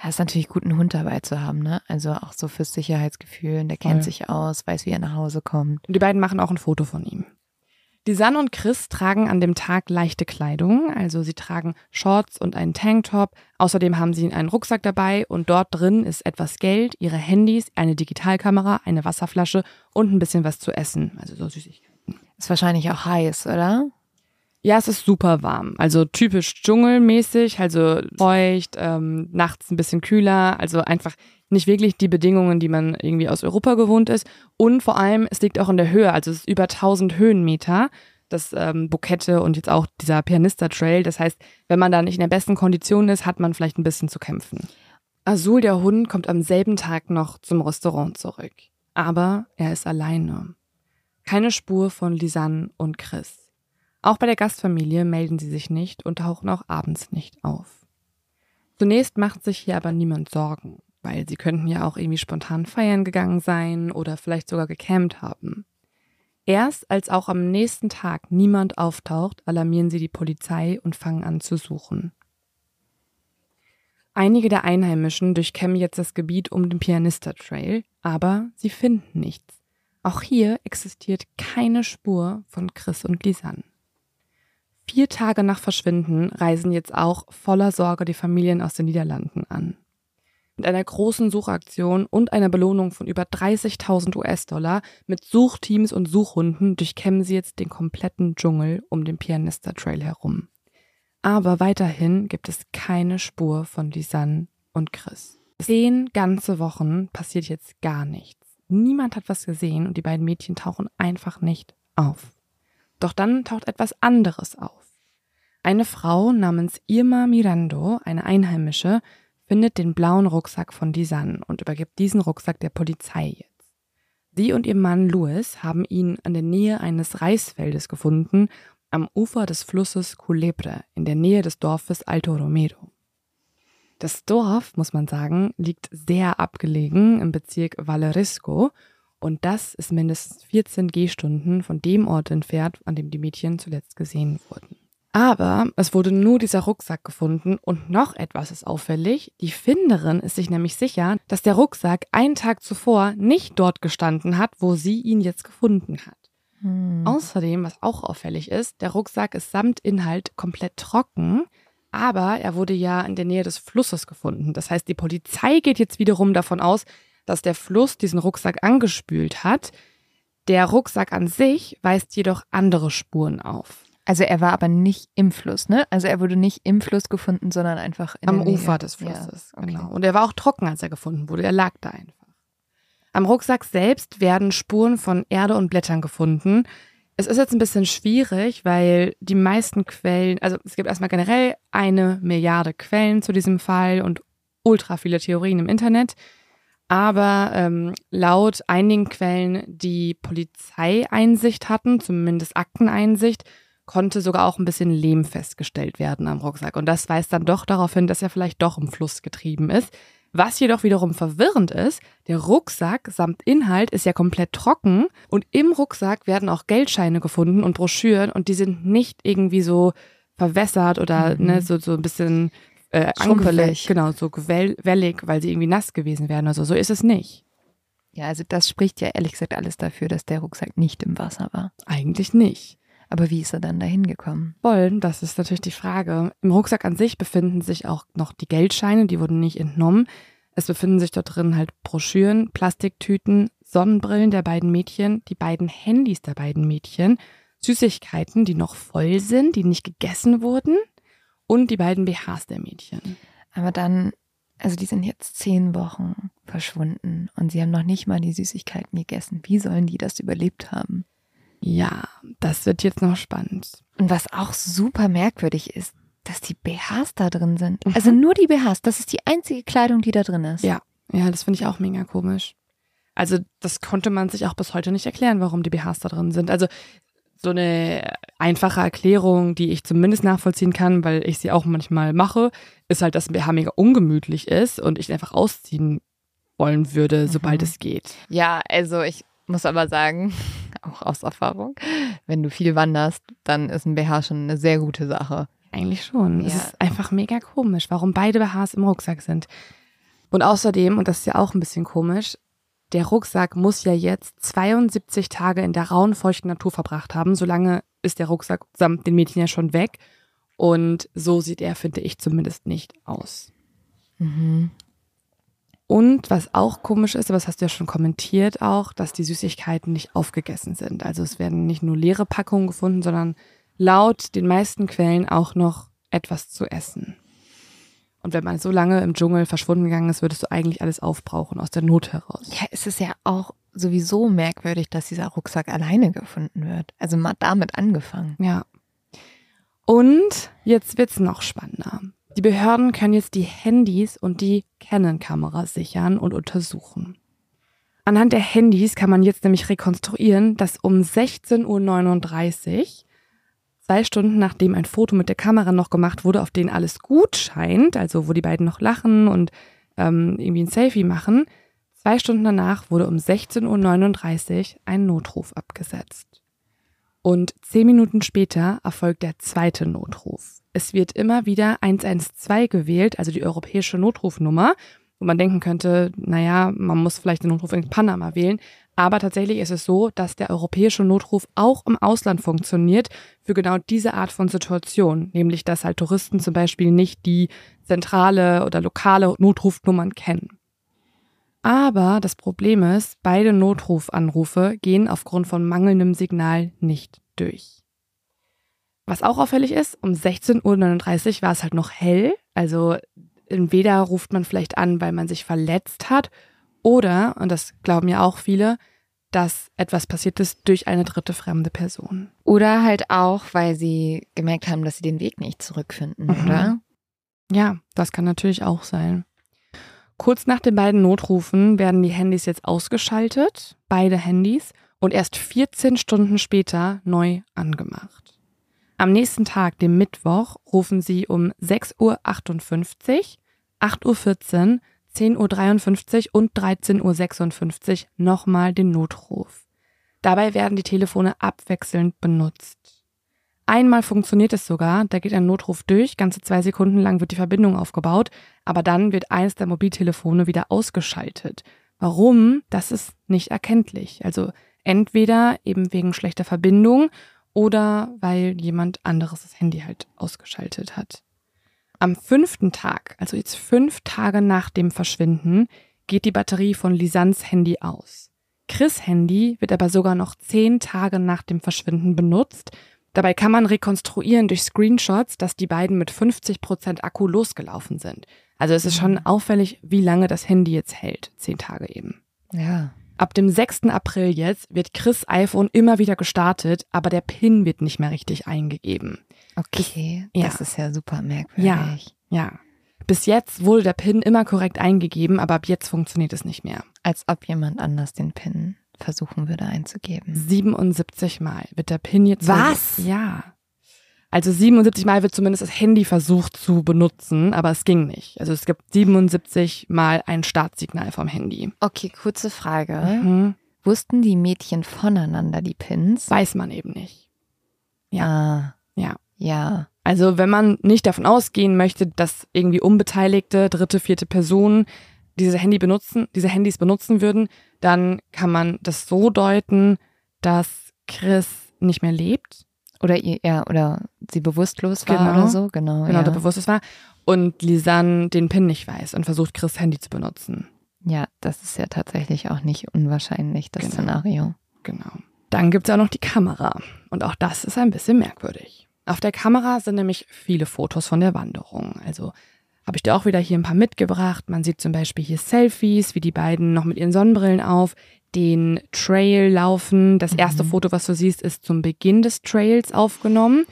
Ja, ist natürlich gut, einen Hund dabei zu haben, ne? Also auch so fürs Sicherheitsgefühl. Der kennt Voll. sich aus, weiß, wie er nach Hause kommt. Und die beiden machen auch ein Foto von ihm. Die San und Chris tragen an dem Tag leichte Kleidung, also sie tragen Shorts und einen Tanktop. Außerdem haben sie einen Rucksack dabei und dort drin ist etwas Geld, ihre Handys, eine Digitalkamera, eine Wasserflasche und ein bisschen was zu essen, also so Süßigkeiten. Ist wahrscheinlich auch heiß, oder? Ja, es ist super warm. Also typisch dschungelmäßig, also feucht, ähm, nachts ein bisschen kühler, also einfach nicht wirklich die Bedingungen, die man irgendwie aus Europa gewohnt ist. Und vor allem, es liegt auch in der Höhe, also es ist über 1000 Höhenmeter, das ähm, Bukette und jetzt auch dieser Pianista-Trail. Das heißt, wenn man da nicht in der besten Kondition ist, hat man vielleicht ein bisschen zu kämpfen. Azul, der Hund, kommt am selben Tag noch zum Restaurant zurück. Aber er ist alleine. Keine Spur von Lisanne und Chris. Auch bei der Gastfamilie melden sie sich nicht und tauchen auch abends nicht auf. Zunächst macht sich hier aber niemand Sorgen, weil sie könnten ja auch irgendwie spontan feiern gegangen sein oder vielleicht sogar gecampt haben. Erst als auch am nächsten Tag niemand auftaucht, alarmieren sie die Polizei und fangen an zu suchen. Einige der Einheimischen durchkämmen jetzt das Gebiet um den Pianista Trail, aber sie finden nichts. Auch hier existiert keine Spur von Chris und Lisanne. Vier Tage nach Verschwinden reisen jetzt auch voller Sorge die Familien aus den Niederlanden an. Mit einer großen Suchaktion und einer Belohnung von über 30.000 US-Dollar mit Suchteams und Suchhunden durchkämmen sie jetzt den kompletten Dschungel um den Pianista Trail herum. Aber weiterhin gibt es keine Spur von Lisanne und Chris. Zehn ganze Wochen passiert jetzt gar nichts. Niemand hat was gesehen und die beiden Mädchen tauchen einfach nicht auf. Doch dann taucht etwas anderes auf. Eine Frau namens Irma Mirando, eine Einheimische, findet den blauen Rucksack von Disan und übergibt diesen Rucksack der Polizei jetzt. Sie und ihr Mann Louis haben ihn an der Nähe eines Reisfeldes gefunden, am Ufer des Flusses Culebre, in der Nähe des Dorfes Alto Romero. Das Dorf, muss man sagen, liegt sehr abgelegen im Bezirk Valerisco und das ist mindestens 14 Gehstunden von dem Ort entfernt, an dem die Mädchen zuletzt gesehen wurden. Aber es wurde nur dieser Rucksack gefunden und noch etwas ist auffällig. Die Finderin ist sich nämlich sicher, dass der Rucksack einen Tag zuvor nicht dort gestanden hat, wo sie ihn jetzt gefunden hat. Hm. Außerdem, was auch auffällig ist, der Rucksack ist samt Inhalt komplett trocken, aber er wurde ja in der Nähe des Flusses gefunden. Das heißt, die Polizei geht jetzt wiederum davon aus, dass der Fluss diesen Rucksack angespült hat. Der Rucksack an sich weist jedoch andere Spuren auf. Also er war aber nicht im Fluss, ne? Also er wurde nicht im Fluss gefunden, sondern einfach am Ufer des Flusses. Ja, okay. Genau. Und er war auch trocken, als er gefunden wurde. Er lag da einfach. Am Rucksack selbst werden Spuren von Erde und Blättern gefunden. Es ist jetzt ein bisschen schwierig, weil die meisten Quellen, also es gibt erstmal generell eine Milliarde Quellen zu diesem Fall und ultra viele Theorien im Internet. Aber ähm, laut einigen Quellen, die Polizeieinsicht hatten, zumindest Akteneinsicht, konnte sogar auch ein bisschen Lehm festgestellt werden am Rucksack. Und das weist dann doch darauf hin, dass er vielleicht doch im Fluss getrieben ist. Was jedoch wiederum verwirrend ist, der Rucksack samt Inhalt ist ja komplett trocken und im Rucksack werden auch Geldscheine gefunden und Broschüren und die sind nicht irgendwie so verwässert oder mhm. ne, so, so ein bisschen äh, angewellig. Genau, so wellig, weil sie irgendwie nass gewesen wären oder so. So ist es nicht. Ja, also das spricht ja ehrlich gesagt alles dafür, dass der Rucksack nicht im Wasser war. Eigentlich nicht. Aber wie ist er dann dahin gekommen? Wollen, das ist natürlich die Frage. Im Rucksack an sich befinden sich auch noch die Geldscheine, die wurden nicht entnommen. Es befinden sich dort drin halt Broschüren, Plastiktüten, Sonnenbrillen der beiden Mädchen, die beiden Handys der beiden Mädchen, Süßigkeiten, die noch voll sind, die nicht gegessen wurden und die beiden BHs der Mädchen. Aber dann, also die sind jetzt zehn Wochen verschwunden und sie haben noch nicht mal die Süßigkeiten gegessen. Wie sollen die das überlebt haben? Ja, das wird jetzt noch spannend. Und was auch super merkwürdig ist, dass die BHs da drin sind. Mhm. Also nur die BHs, das ist die einzige Kleidung, die da drin ist. Ja, ja, das finde ich auch mega komisch. Also das konnte man sich auch bis heute nicht erklären, warum die BHs da drin sind. Also so eine einfache Erklärung, die ich zumindest nachvollziehen kann, weil ich sie auch manchmal mache, ist halt, dass ein BH mega ungemütlich ist und ich einfach ausziehen wollen würde, sobald mhm. es geht. Ja, also ich muss aber sagen, auch aus Erfahrung, wenn du viel wanderst, dann ist ein BH schon eine sehr gute Sache. Eigentlich schon. Ja. Es ist einfach mega komisch, warum beide BHs im Rucksack sind. Und außerdem, und das ist ja auch ein bisschen komisch, der Rucksack muss ja jetzt 72 Tage in der rauen, feuchten Natur verbracht haben. Solange ist der Rucksack samt den Mädchen ja schon weg. Und so sieht er, finde ich, zumindest nicht aus. Mhm. Und was auch komisch ist, aber das hast du ja schon kommentiert auch, dass die Süßigkeiten nicht aufgegessen sind. Also es werden nicht nur leere Packungen gefunden, sondern laut den meisten Quellen auch noch etwas zu essen. Und wenn man so lange im Dschungel verschwunden gegangen ist, würdest du eigentlich alles aufbrauchen aus der Not heraus. Ja, es ist ja auch sowieso merkwürdig, dass dieser Rucksack alleine gefunden wird. Also mal damit angefangen. Ja. Und jetzt wird's noch spannender. Die Behörden können jetzt die Handys und die Canon-Kamera sichern und untersuchen. Anhand der Handys kann man jetzt nämlich rekonstruieren, dass um 16.39 Uhr zwei Stunden nachdem ein Foto mit der Kamera noch gemacht wurde, auf denen alles gut scheint, also wo die beiden noch lachen und ähm, irgendwie ein Selfie machen, zwei Stunden danach wurde um 16.39 Uhr ein Notruf abgesetzt. Und zehn Minuten später erfolgt der zweite Notruf. Es wird immer wieder 112 gewählt, also die europäische Notrufnummer, wo man denken könnte, naja, man muss vielleicht den Notruf in Panama wählen. Aber tatsächlich ist es so, dass der europäische Notruf auch im Ausland funktioniert für genau diese Art von Situation, nämlich dass halt Touristen zum Beispiel nicht die zentrale oder lokale Notrufnummern kennen. Aber das Problem ist, beide Notrufanrufe gehen aufgrund von mangelndem Signal nicht durch. Was auch auffällig ist, um 16.39 Uhr war es halt noch hell, also entweder ruft man vielleicht an, weil man sich verletzt hat, oder, und das glauben ja auch viele, dass etwas passiert ist durch eine dritte fremde Person. Oder halt auch, weil sie gemerkt haben, dass sie den Weg nicht zurückfinden, mhm. oder? Ja, das kann natürlich auch sein. Kurz nach den beiden Notrufen werden die Handys jetzt ausgeschaltet, beide Handys, und erst 14 Stunden später neu angemacht. Am nächsten Tag, dem Mittwoch, rufen sie um 6.58 Uhr, 8.14 Uhr, 10.53 Uhr und 13.56 Uhr nochmal den Notruf. Dabei werden die Telefone abwechselnd benutzt. Einmal funktioniert es sogar, da geht ein Notruf durch, ganze zwei Sekunden lang wird die Verbindung aufgebaut, aber dann wird eins der Mobiltelefone wieder ausgeschaltet. Warum? Das ist nicht erkenntlich. Also entweder eben wegen schlechter Verbindung oder weil jemand anderes das Handy halt ausgeschaltet hat. Am fünften Tag, also jetzt fünf Tage nach dem Verschwinden, geht die Batterie von Lisans Handy aus. Chris Handy wird aber sogar noch zehn Tage nach dem Verschwinden benutzt. Dabei kann man rekonstruieren durch Screenshots, dass die beiden mit 50 Prozent Akku losgelaufen sind. Also es ist schon mhm. auffällig, wie lange das Handy jetzt hält. Zehn Tage eben. Ja. Ab dem 6. April jetzt wird Chris iPhone immer wieder gestartet, aber der PIN wird nicht mehr richtig eingegeben. Okay, das, ja. das ist ja super merkwürdig. Ja, ja. Bis jetzt wurde der PIN immer korrekt eingegeben, aber ab jetzt funktioniert es nicht mehr. Als ob jemand anders den PIN versuchen würde einzugeben. 77 Mal wird der PIN jetzt. Was? Ja. Also 77 Mal wird zumindest das Handy versucht zu benutzen, aber es ging nicht. Also es gibt 77 Mal ein Startsignal vom Handy. Okay, kurze Frage. Mhm. Wussten die Mädchen voneinander die Pins? Weiß man eben nicht. Ja. Ah. Ja. Ja. Also wenn man nicht davon ausgehen möchte, dass irgendwie unbeteiligte dritte, vierte Personen diese Handy benutzen, diese Handys benutzen würden, dann kann man das so deuten, dass Chris nicht mehr lebt. Oder ihr, ja, oder sie bewusstlos war genau. oder so, genau. Genau, ja. der bewusstlos war. Und Lisanne den PIN nicht weiß und versucht, Chris Handy zu benutzen. Ja, das ist ja tatsächlich auch nicht unwahrscheinlich, das genau. Szenario. Genau. Dann gibt es auch noch die Kamera. Und auch das ist ein bisschen merkwürdig. Auf der Kamera sind nämlich viele Fotos von der Wanderung. Also habe ich dir auch wieder hier ein paar mitgebracht. Man sieht zum Beispiel hier Selfies, wie die beiden noch mit ihren Sonnenbrillen auf den Trail laufen. Das erste mhm. Foto, was du siehst, ist zum Beginn des Trails aufgenommen.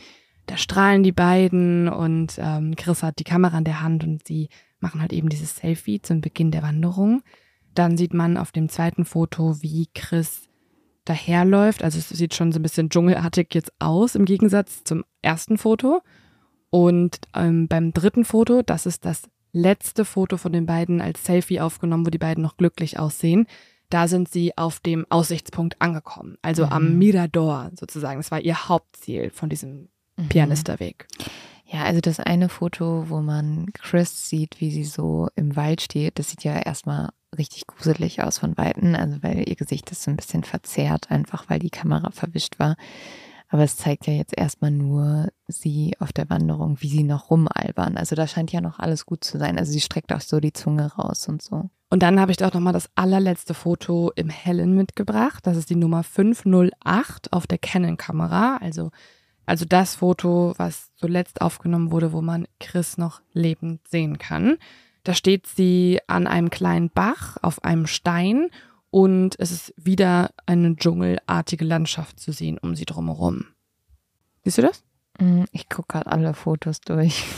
Da strahlen die beiden und ähm, Chris hat die Kamera in der Hand und sie machen halt eben dieses Selfie zum Beginn der Wanderung. Dann sieht man auf dem zweiten Foto, wie Chris daherläuft. Also es sieht schon so ein bisschen dschungelartig jetzt aus im Gegensatz zum ersten Foto. Und ähm, beim dritten Foto, das ist das letzte Foto von den beiden als Selfie aufgenommen, wo die beiden noch glücklich aussehen. Da sind sie auf dem Aussichtspunkt angekommen, also mhm. am Mirador sozusagen. Das war ihr Hauptziel von diesem mhm. Pianisterweg. Ja, also das eine Foto, wo man Chris sieht, wie sie so im Wald steht, das sieht ja erstmal richtig gruselig aus von Weitem, also weil ihr Gesicht ist so ein bisschen verzerrt, einfach weil die Kamera verwischt war. Aber es zeigt ja jetzt erstmal nur sie auf der Wanderung, wie sie noch rumalbern. Also da scheint ja noch alles gut zu sein. Also sie streckt auch so die Zunge raus und so. Und dann habe ich doch nochmal das allerletzte Foto im Hellen mitgebracht. Das ist die Nummer 508 auf der Canon-Kamera. Also, also das Foto, was zuletzt aufgenommen wurde, wo man Chris noch lebend sehen kann. Da steht sie an einem kleinen Bach auf einem Stein und es ist wieder eine dschungelartige Landschaft zu sehen um sie drumherum. Siehst du das? Mm, ich gucke gerade alle Fotos durch.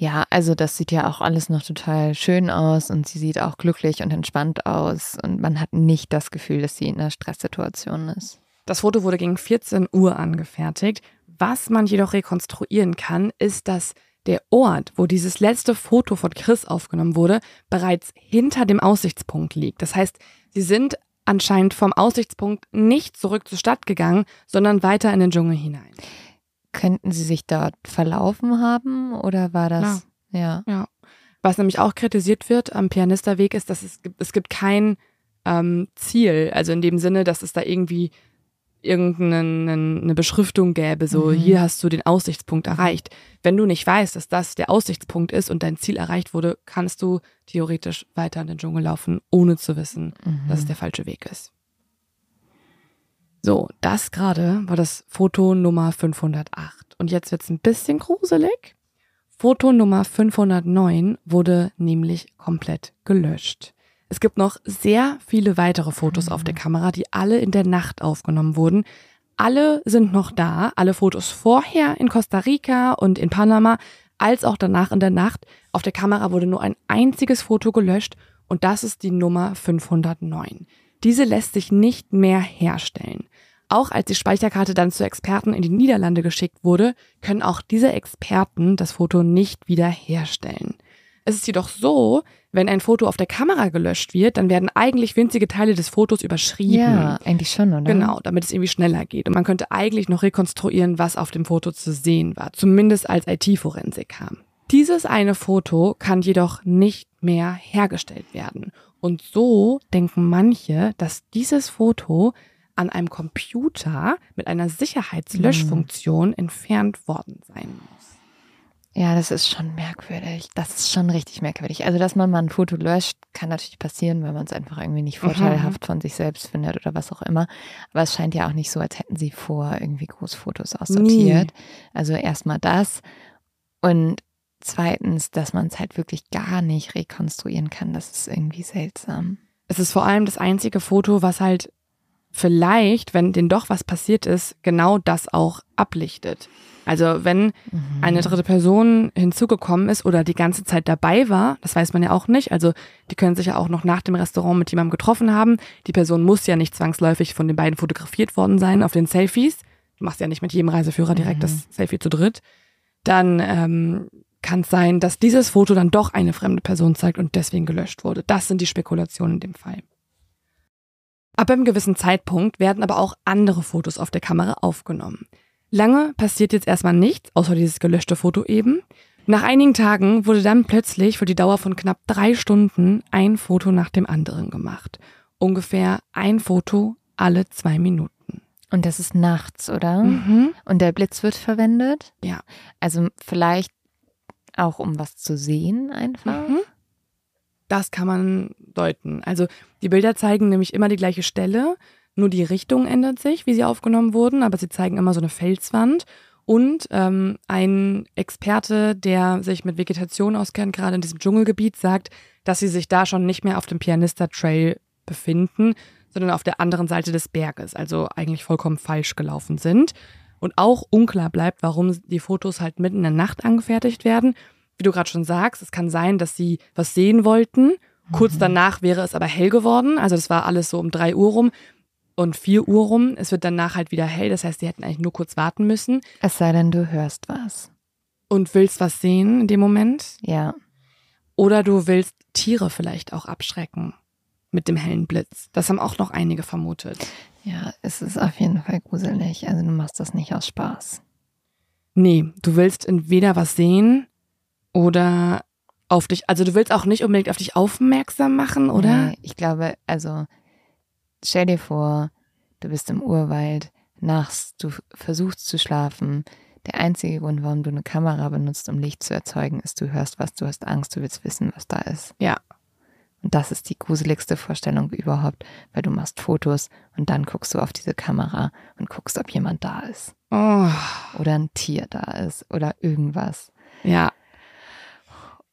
Ja, also das sieht ja auch alles noch total schön aus und sie sieht auch glücklich und entspannt aus und man hat nicht das Gefühl, dass sie in einer Stresssituation ist. Das Foto wurde gegen 14 Uhr angefertigt. Was man jedoch rekonstruieren kann, ist, dass der Ort, wo dieses letzte Foto von Chris aufgenommen wurde, bereits hinter dem Aussichtspunkt liegt. Das heißt, sie sind anscheinend vom Aussichtspunkt nicht zurück zur Stadt gegangen, sondern weiter in den Dschungel hinein. Könnten sie sich dort verlaufen haben oder war das? Ja. ja. Was nämlich auch kritisiert wird am Pianisterweg ist, dass es, es gibt kein ähm, Ziel, also in dem Sinne, dass es da irgendwie irgendeine Beschriftung gäbe, so mhm. hier hast du den Aussichtspunkt erreicht. Wenn du nicht weißt, dass das der Aussichtspunkt ist und dein Ziel erreicht wurde, kannst du theoretisch weiter in den Dschungel laufen, ohne zu wissen, mhm. dass es der falsche Weg ist. So, das gerade war das Foto Nummer 508. Und jetzt wird es ein bisschen gruselig. Foto Nummer 509 wurde nämlich komplett gelöscht. Es gibt noch sehr viele weitere Fotos auf der mhm. Kamera, die alle in der Nacht aufgenommen wurden. Alle sind noch da, alle Fotos vorher in Costa Rica und in Panama, als auch danach in der Nacht. Auf der Kamera wurde nur ein einziges Foto gelöscht und das ist die Nummer 509. Diese lässt sich nicht mehr herstellen. Auch als die Speicherkarte dann zu Experten in die Niederlande geschickt wurde, können auch diese Experten das Foto nicht wieder herstellen. Es ist jedoch so, wenn ein Foto auf der Kamera gelöscht wird, dann werden eigentlich winzige Teile des Fotos überschrieben. Ja, eigentlich schon, oder? Genau, damit es irgendwie schneller geht. Und man könnte eigentlich noch rekonstruieren, was auf dem Foto zu sehen war. Zumindest als IT-Forensik kam. Dieses eine Foto kann jedoch nicht mehr hergestellt werden. Und so denken manche, dass dieses Foto an einem Computer mit einer Sicherheitslöschfunktion mhm. entfernt worden sein muss. Ja, das ist schon merkwürdig. Das ist schon richtig merkwürdig. Also, dass man mal ein Foto löscht, kann natürlich passieren, weil man es einfach irgendwie nicht vorteilhaft mhm. von sich selbst findet oder was auch immer. Aber es scheint ja auch nicht so, als hätten sie vor irgendwie Großfotos aussortiert. Nie. Also erstmal das. Und zweitens, dass man es halt wirklich gar nicht rekonstruieren kann. Das ist irgendwie seltsam. Es ist vor allem das einzige Foto, was halt vielleicht, wenn denen doch was passiert ist, genau das auch ablichtet. Also wenn mhm. eine dritte Person hinzugekommen ist oder die ganze Zeit dabei war, das weiß man ja auch nicht. Also die können sich ja auch noch nach dem Restaurant mit jemandem getroffen haben. Die Person muss ja nicht zwangsläufig von den beiden fotografiert worden sein auf den Selfies. Du machst ja nicht mit jedem Reiseführer direkt mhm. das Selfie zu dritt. Dann ähm, kann es sein, dass dieses Foto dann doch eine fremde Person zeigt und deswegen gelöscht wurde. Das sind die Spekulationen in dem Fall. Ab einem gewissen Zeitpunkt werden aber auch andere Fotos auf der Kamera aufgenommen. Lange passiert jetzt erstmal nichts, außer dieses gelöschte Foto eben. Nach einigen Tagen wurde dann plötzlich für die Dauer von knapp drei Stunden ein Foto nach dem anderen gemacht. Ungefähr ein Foto alle zwei Minuten. Und das ist nachts, oder? Mhm. Und der Blitz wird verwendet? Ja. Also vielleicht auch um was zu sehen einfach? Mhm. Das kann man deuten. Also die Bilder zeigen nämlich immer die gleiche Stelle, nur die Richtung ändert sich, wie sie aufgenommen wurden, aber sie zeigen immer so eine Felswand. Und ähm, ein Experte, der sich mit Vegetation auskennt, gerade in diesem Dschungelgebiet, sagt, dass sie sich da schon nicht mehr auf dem Pianista Trail befinden, sondern auf der anderen Seite des Berges, also eigentlich vollkommen falsch gelaufen sind. Und auch unklar bleibt, warum die Fotos halt mitten in der Nacht angefertigt werden wie du gerade schon sagst, es kann sein, dass sie was sehen wollten. Kurz mhm. danach wäre es aber hell geworden. Also das war alles so um drei Uhr rum und vier Uhr rum. Es wird danach halt wieder hell. Das heißt, sie hätten eigentlich nur kurz warten müssen. Es sei denn, du hörst was. Und willst was sehen in dem Moment? Ja. Oder du willst Tiere vielleicht auch abschrecken mit dem hellen Blitz. Das haben auch noch einige vermutet. Ja, es ist auf jeden Fall gruselig. Also du machst das nicht aus Spaß. Nee, du willst entweder was sehen oder auf dich, also du willst auch nicht unbedingt auf dich aufmerksam machen, oder? Nee, ich glaube, also stell dir vor, du bist im Urwald, nachts, du versuchst zu schlafen. Der einzige Grund, warum du eine Kamera benutzt, um Licht zu erzeugen, ist, du hörst was, du hast Angst, du willst wissen, was da ist. Ja. Und das ist die gruseligste Vorstellung überhaupt, weil du machst Fotos und dann guckst du auf diese Kamera und guckst, ob jemand da ist. Oh. Oder ein Tier da ist oder irgendwas. Ja.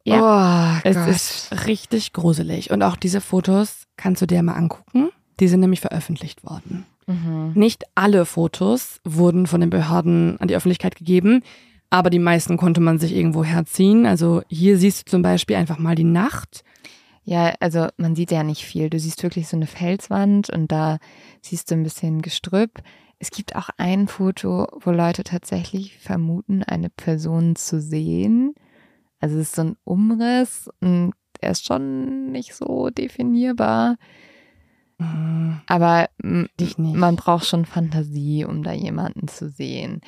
Ja, oh, es Gott. ist richtig gruselig. Und auch diese Fotos kannst du dir mal angucken. Die sind nämlich veröffentlicht worden. Mhm. Nicht alle Fotos wurden von den Behörden an die Öffentlichkeit gegeben, aber die meisten konnte man sich irgendwo herziehen. Also hier siehst du zum Beispiel einfach mal die Nacht. Ja, also man sieht ja nicht viel. Du siehst wirklich so eine Felswand und da siehst du ein bisschen Gestrüpp. Es gibt auch ein Foto, wo Leute tatsächlich vermuten, eine Person zu sehen. Also es ist so ein Umriss und er ist schon nicht so definierbar. Mhm. Aber man braucht schon Fantasie, um da jemanden zu sehen.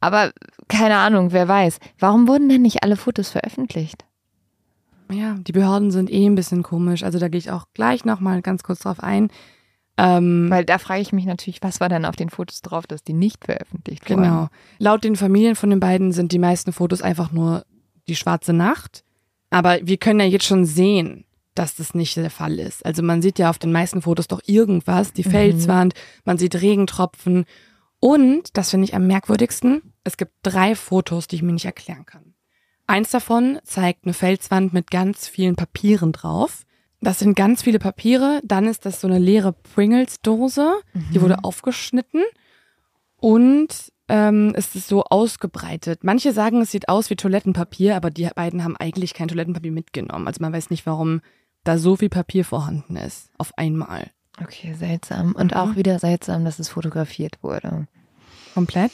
Aber keine Ahnung, wer weiß. Warum wurden denn nicht alle Fotos veröffentlicht? Ja, die Behörden sind eh ein bisschen komisch. Also da gehe ich auch gleich nochmal ganz kurz drauf ein. Ähm, Weil da frage ich mich natürlich, was war denn auf den Fotos drauf, dass die nicht veröffentlicht wurden? Genau. Laut den Familien von den beiden sind die meisten Fotos einfach nur die schwarze Nacht. Aber wir können ja jetzt schon sehen, dass das nicht der Fall ist. Also man sieht ja auf den meisten Fotos doch irgendwas, die mhm. Felswand, man sieht Regentropfen. Und, das finde ich am merkwürdigsten, es gibt drei Fotos, die ich mir nicht erklären kann. Eins davon zeigt eine Felswand mit ganz vielen Papieren drauf. Das sind ganz viele Papiere. Dann ist das so eine leere Pringles-Dose, mhm. die wurde aufgeschnitten. Und ähm, ist es so ausgebreitet. Manche sagen, es sieht aus wie Toilettenpapier, aber die beiden haben eigentlich kein Toilettenpapier mitgenommen. Also man weiß nicht, warum da so viel Papier vorhanden ist. Auf einmal. Okay, seltsam. Und auch wieder seltsam, dass es fotografiert wurde. Komplett.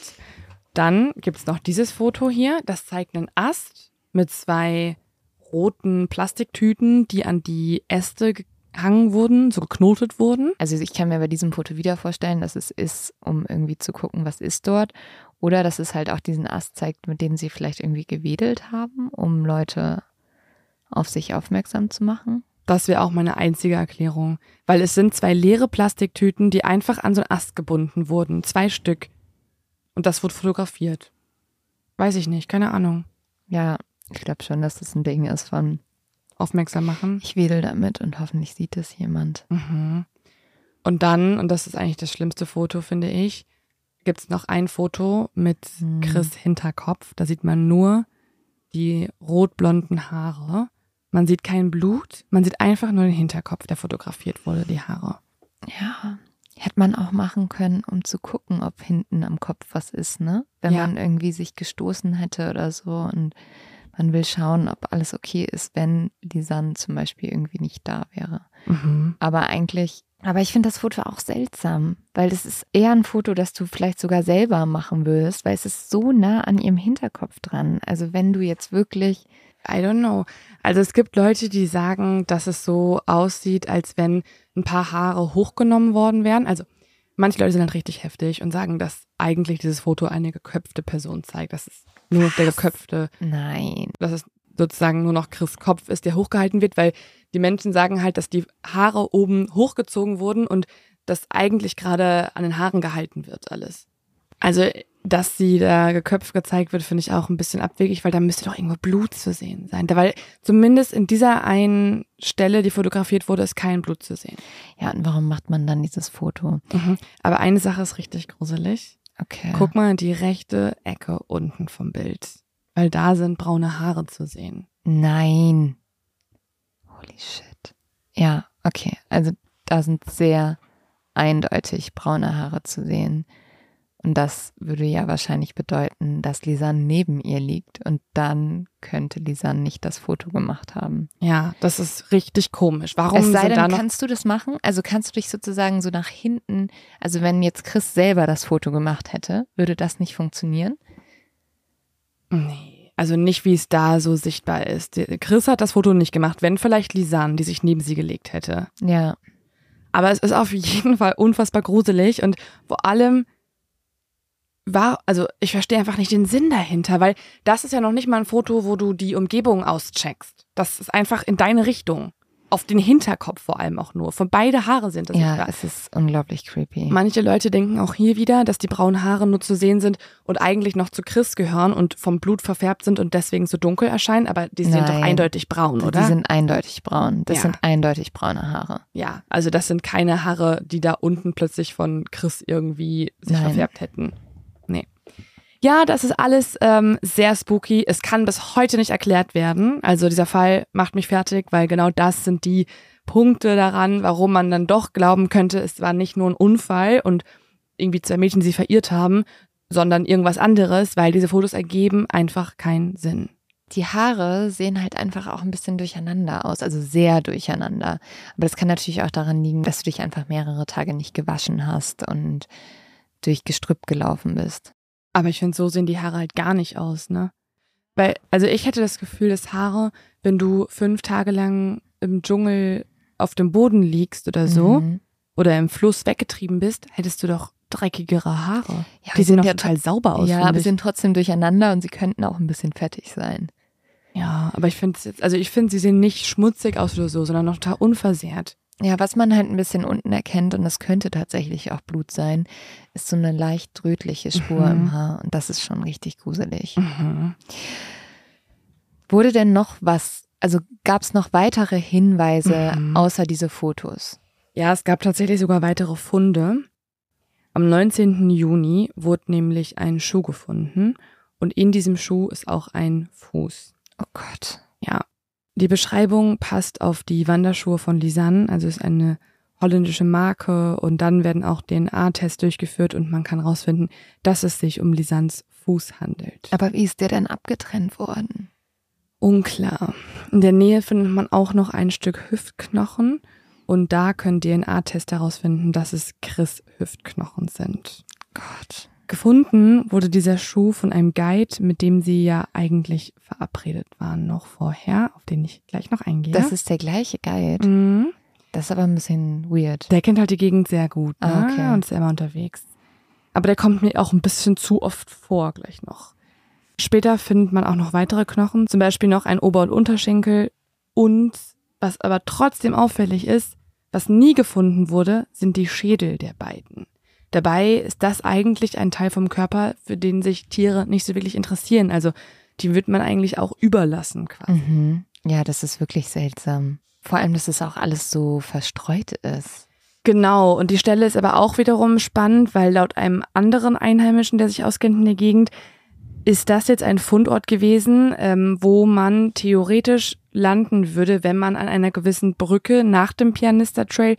Dann gibt es noch dieses Foto hier. Das zeigt einen Ast mit zwei roten Plastiktüten, die an die Äste gehangen wurden, so geknotet wurden. Also ich kann mir bei diesem Foto wieder vorstellen, dass es ist, um irgendwie zu gucken, was ist dort. Oder dass es halt auch diesen Ast zeigt, mit dem sie vielleicht irgendwie gewedelt haben, um Leute auf sich aufmerksam zu machen. Das wäre auch meine einzige Erklärung. Weil es sind zwei leere Plastiktüten, die einfach an so einen Ast gebunden wurden. Zwei Stück. Und das wurde fotografiert. Weiß ich nicht, keine Ahnung. Ja, ich glaube schon, dass das ein Ding ist von Aufmerksam machen. ich wedel damit und hoffentlich sieht es jemand. Mhm. Und dann, und das ist eigentlich das schlimmste Foto, finde ich, gibt es noch ein Foto mit Hm. Chris Hinterkopf. Da sieht man nur die rot-blonden Haare. Man sieht kein Blut, man sieht einfach nur den Hinterkopf, der fotografiert wurde, die Haare. Ja, hätte man auch machen können, um zu gucken, ob hinten am Kopf was ist, ne? Wenn Ja. man irgendwie sich gestoßen hätte oder so und man will schauen, ob alles okay ist, wenn Lisanne zum Beispiel irgendwie nicht da wäre. Mhm. Aber eigentlich, aber ich finde das Foto auch seltsam, weil das ist eher ein Foto, das du vielleicht sogar selber machen würdest, weil es ist so nah an ihrem Hinterkopf dran. Also wenn du jetzt wirklich, I don't know. Also es gibt Leute, die sagen, dass es so aussieht, als wenn ein paar Haare hochgenommen worden wären. Also manche Leute sind halt richtig heftig und sagen, dass eigentlich dieses Foto eine geköpfte Person zeigt. Das ist nur noch der geköpfte, nein, dass es sozusagen nur noch Chris Kopf ist, der hochgehalten wird, weil die Menschen sagen halt, dass die Haare oben hochgezogen wurden und das eigentlich gerade an den Haaren gehalten wird alles. Also, dass sie da geköpft gezeigt wird, finde ich auch ein bisschen abwegig, weil da müsste doch irgendwo Blut zu sehen sein. Da- Weil zumindest in dieser einen Stelle, die fotografiert wurde, ist kein Blut zu sehen. ja, und warum macht man dann dieses Foto? Aber eine Sache ist richtig gruselig. Okay. Guck mal in die rechte Ecke unten vom Bild. Weil da sind braune Haare zu sehen. Nein. Holy shit. Ja, okay. Also da sind sehr eindeutig braune Haare zu sehen. Und das würde ja wahrscheinlich bedeuten, dass Lisanne neben ihr liegt. Und dann könnte Lisanne nicht das Foto gemacht haben. Ja, das ist richtig komisch. Warum es sei denn, kannst du das machen? Also kannst du dich sozusagen so nach hinten, also wenn jetzt Chris selber das Foto gemacht hätte, würde das nicht funktionieren? Nee, also nicht, wie es da so sichtbar ist. Chris hat das Foto nicht gemacht, wenn vielleicht Lisanne, die sich neben sie gelegt hätte. Ja. Aber es ist auf jeden Fall unfassbar gruselig und vor allem war, also ich verstehe einfach nicht den Sinn dahinter, weil das ist ja noch nicht mal ein Foto, wo du die Umgebung auscheckst. Das ist einfach in deine Richtung. Auf den Hinterkopf vor allem auch nur. Von beide Haare sind das Ja, sichtbar. es ist unglaublich creepy. Manche Leute denken auch hier wieder, dass die braunen Haare nur zu sehen sind und eigentlich noch zu Chris gehören und vom Blut verfärbt sind und deswegen so dunkel erscheinen, aber die sind doch eindeutig braun, oder? Die sind eindeutig braun. Das Ja. sind eindeutig braune Haare. ja, also das sind keine Haare, die da unten plötzlich von Chris irgendwie sich Nein. verfärbt hätten. Ja, das ist alles ähm, sehr spooky. Es kann bis heute nicht erklärt werden. Also dieser Fall macht mich fertig, weil genau das sind die Punkte daran, warum man dann doch glauben könnte, es war nicht nur ein Unfall und irgendwie zwei Mädchen sie verirrt haben, sondern irgendwas anderes, weil diese Fotos ergeben einfach keinen Sinn. Die Haare sehen halt einfach auch ein bisschen durcheinander aus, also sehr durcheinander. Aber das kann natürlich auch daran liegen, dass du dich einfach mehrere Tage nicht gewaschen hast und durch Gestrüpp gelaufen bist. Aber ich finde, so sehen die Haare halt gar nicht aus, ne? Weil, also ich hätte das Gefühl, dass Haare, wenn du fünf Tage lang im Dschungel auf dem Boden liegst oder so Mhm. oder im Fluss weggetrieben bist, hättest du doch dreckigere Haare. Ja, die sehen doch ja total sauber aus. Ja, aber ich. sind trotzdem durcheinander und sie könnten auch ein bisschen fettig sein. ja, aber ich finde also ich finde, sie sehen nicht schmutzig aus oder so, sondern noch total unversehrt. Ja, was man halt ein bisschen unten erkennt, und das könnte tatsächlich auch Blut sein, ist so eine leicht rötliche Spur Mhm. im Haar. Und das ist schon richtig gruselig. Mhm. Wurde denn noch was, also gab es noch weitere Hinweise Mhm. außer diese Fotos? Ja, es gab tatsächlich sogar weitere Funde. Am 19. Juni wurde nämlich ein Schuh gefunden und in diesem Schuh ist auch ein Fuß. Oh Gott. Ja, die Beschreibung passt auf die Wanderschuhe von Lisanne, also ist eine holländische Marke und dann werden auch DNA-Tests durchgeführt und man kann herausfinden, dass es sich um Lisans Fuß handelt. Aber wie ist der denn abgetrennt worden? Unklar. In der Nähe findet man auch noch ein Stück Hüftknochen und da können DNA-Tests herausfinden, dass es Chris Hüftknochen sind. Gott. Gefunden wurde dieser Schuh von einem Guide, mit dem sie ja eigentlich verabredet waren noch vorher, auf den ich gleich noch eingehe. Das ist der gleiche Guide. mhm. Das ist aber ein bisschen weird. Der kennt halt die Gegend sehr gut ne? Ah, okay. und ist immer unterwegs. Aber der kommt mir auch ein bisschen zu oft vor, gleich noch. Später findet man auch noch weitere Knochen, zum Beispiel noch ein Ober- und Unterschenkel. Und was aber trotzdem auffällig ist, was nie gefunden wurde, sind die Schädel der beiden. Dabei ist das eigentlich ein Teil vom Körper, für den sich Tiere nicht so wirklich interessieren. Also die wird man eigentlich auch überlassen quasi. Mhm. Ja, das ist wirklich seltsam. Vor allem, dass es auch alles so verstreut ist. Genau, und die Stelle ist aber auch wiederum spannend, weil laut einem anderen Einheimischen, der sich auskennt in der Gegend, ist das jetzt ein Fundort gewesen, ähm, wo man theoretisch landen würde, wenn man an einer gewissen Brücke nach dem Pianista Trail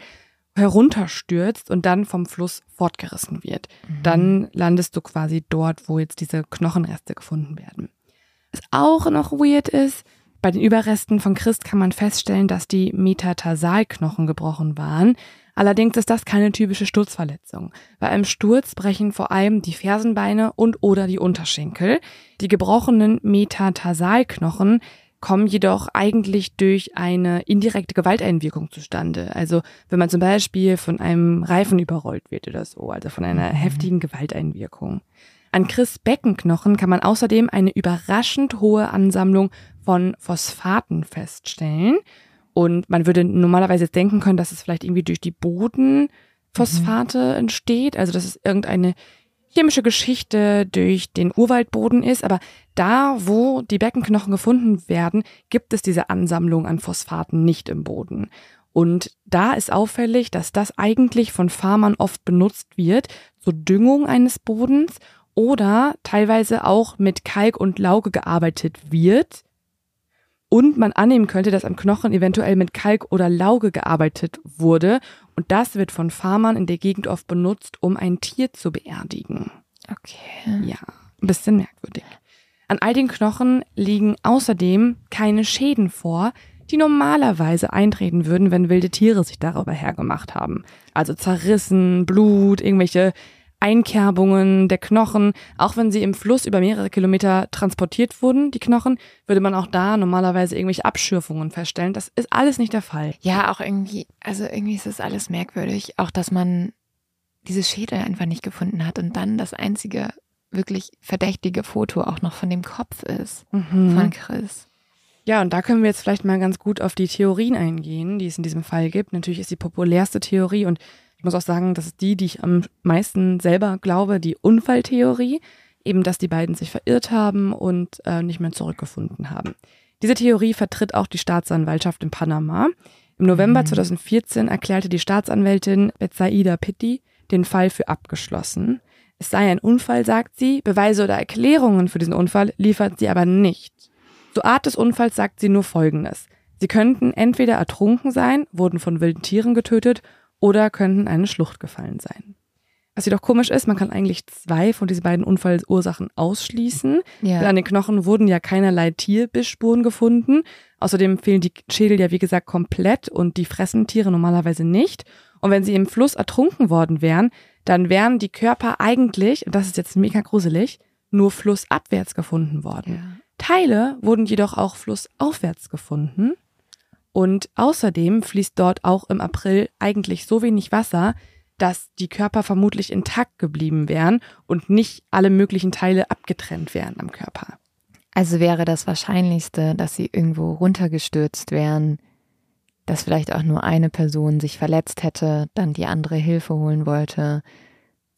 herunterstürzt und dann vom Fluss fortgerissen wird. Dann landest du quasi dort, wo jetzt diese Knochenreste gefunden werden. Was auch noch weird ist, bei den Überresten von Christ kann man feststellen, dass die Metatarsalknochen gebrochen waren. Allerdings ist das keine typische Sturzverletzung. Bei einem Sturz brechen vor allem die Fersenbeine und oder die Unterschenkel. Die gebrochenen Metatarsalknochen kommen jedoch eigentlich durch eine indirekte Gewalteinwirkung zustande. Also wenn man zum Beispiel von einem Reifen überrollt wird oder so, also von einer Mhm. heftigen Gewalteinwirkung. An Chris Beckenknochen kann man außerdem eine überraschend hohe Ansammlung von Phosphaten feststellen. Und man würde normalerweise denken können, dass es vielleicht irgendwie durch die Bodenphosphate entsteht, also dass es irgendeine chemische Geschichte durch den Urwaldboden ist, aber da, wo die Beckenknochen gefunden werden, gibt es diese Ansammlung an Phosphaten nicht im Boden. Und da ist auffällig, dass das eigentlich von Farmern oft benutzt wird zur Düngung eines Bodens oder teilweise auch mit Kalk und Lauge gearbeitet wird. Und man annehmen könnte, dass am Knochen eventuell mit Kalk oder Lauge gearbeitet wurde. Und das wird von Farmern in der Gegend oft benutzt, um ein Tier zu beerdigen. Okay. Ja, ein bisschen merkwürdig. An all den Knochen liegen außerdem keine Schäden vor, die normalerweise eintreten würden, wenn wilde Tiere sich darüber hergemacht haben. Also zerrissen, Blut, irgendwelche Einkerbungen der Knochen. Auch wenn sie im Fluss über mehrere Kilometer transportiert wurden, die Knochen, würde man auch da normalerweise irgendwelche Abschürfungen feststellen. Das ist alles nicht der Fall. Ja, auch irgendwie, also irgendwie ist das alles merkwürdig. Auch, dass man diese Schädel einfach nicht gefunden hat und dann das einzige wirklich verdächtige Foto auch noch von dem Kopf ist. Von Chris. Ja, und da können wir jetzt vielleicht mal ganz gut auf die Theorien eingehen, die es in diesem Fall gibt. Natürlich ist die populärste Theorie und ich muss auch sagen, das ist die, die ich am meisten selber glaube, die Unfalltheorie. Eben, dass die beiden sich verirrt haben und äh, nicht mehr zurückgefunden haben. Diese Theorie vertritt auch die Staatsanwaltschaft in Panama. Im November 2014 erklärte die Staatsanwältin Betsaida Pitti den Fall für abgeschlossen. Es sei ein Unfall, sagt sie. Beweise oder Erklärungen für diesen Unfall liefert sie aber nicht. Zur Art des Unfalls sagt sie nur Folgendes. Sie könnten entweder ertrunken sein, wurden von wilden Tieren getötet oder könnten in eine Schlucht gefallen sein. Was jedoch komisch ist, man kann eigentlich zwei von diesen beiden Unfallursachen ausschließen. Ja. Denn an den Knochen wurden ja keinerlei Tierbissspuren gefunden. Außerdem fehlen die Schädel ja wie gesagt komplett und die fressen Tiere normalerweise nicht. Und wenn sie im Fluss ertrunken worden wären, dann wären die Körper eigentlich, und das ist jetzt mega gruselig, nur flussabwärts gefunden worden. Ja. Teile wurden jedoch auch flussaufwärts gefunden. Und außerdem fließt dort auch im April eigentlich so wenig Wasser, dass die Körper vermutlich intakt geblieben wären und nicht alle möglichen Teile abgetrennt wären am Körper. Also wäre das Wahrscheinlichste, dass sie irgendwo runtergestürzt wären, dass vielleicht auch nur eine Person sich verletzt hätte, dann die andere Hilfe holen wollte,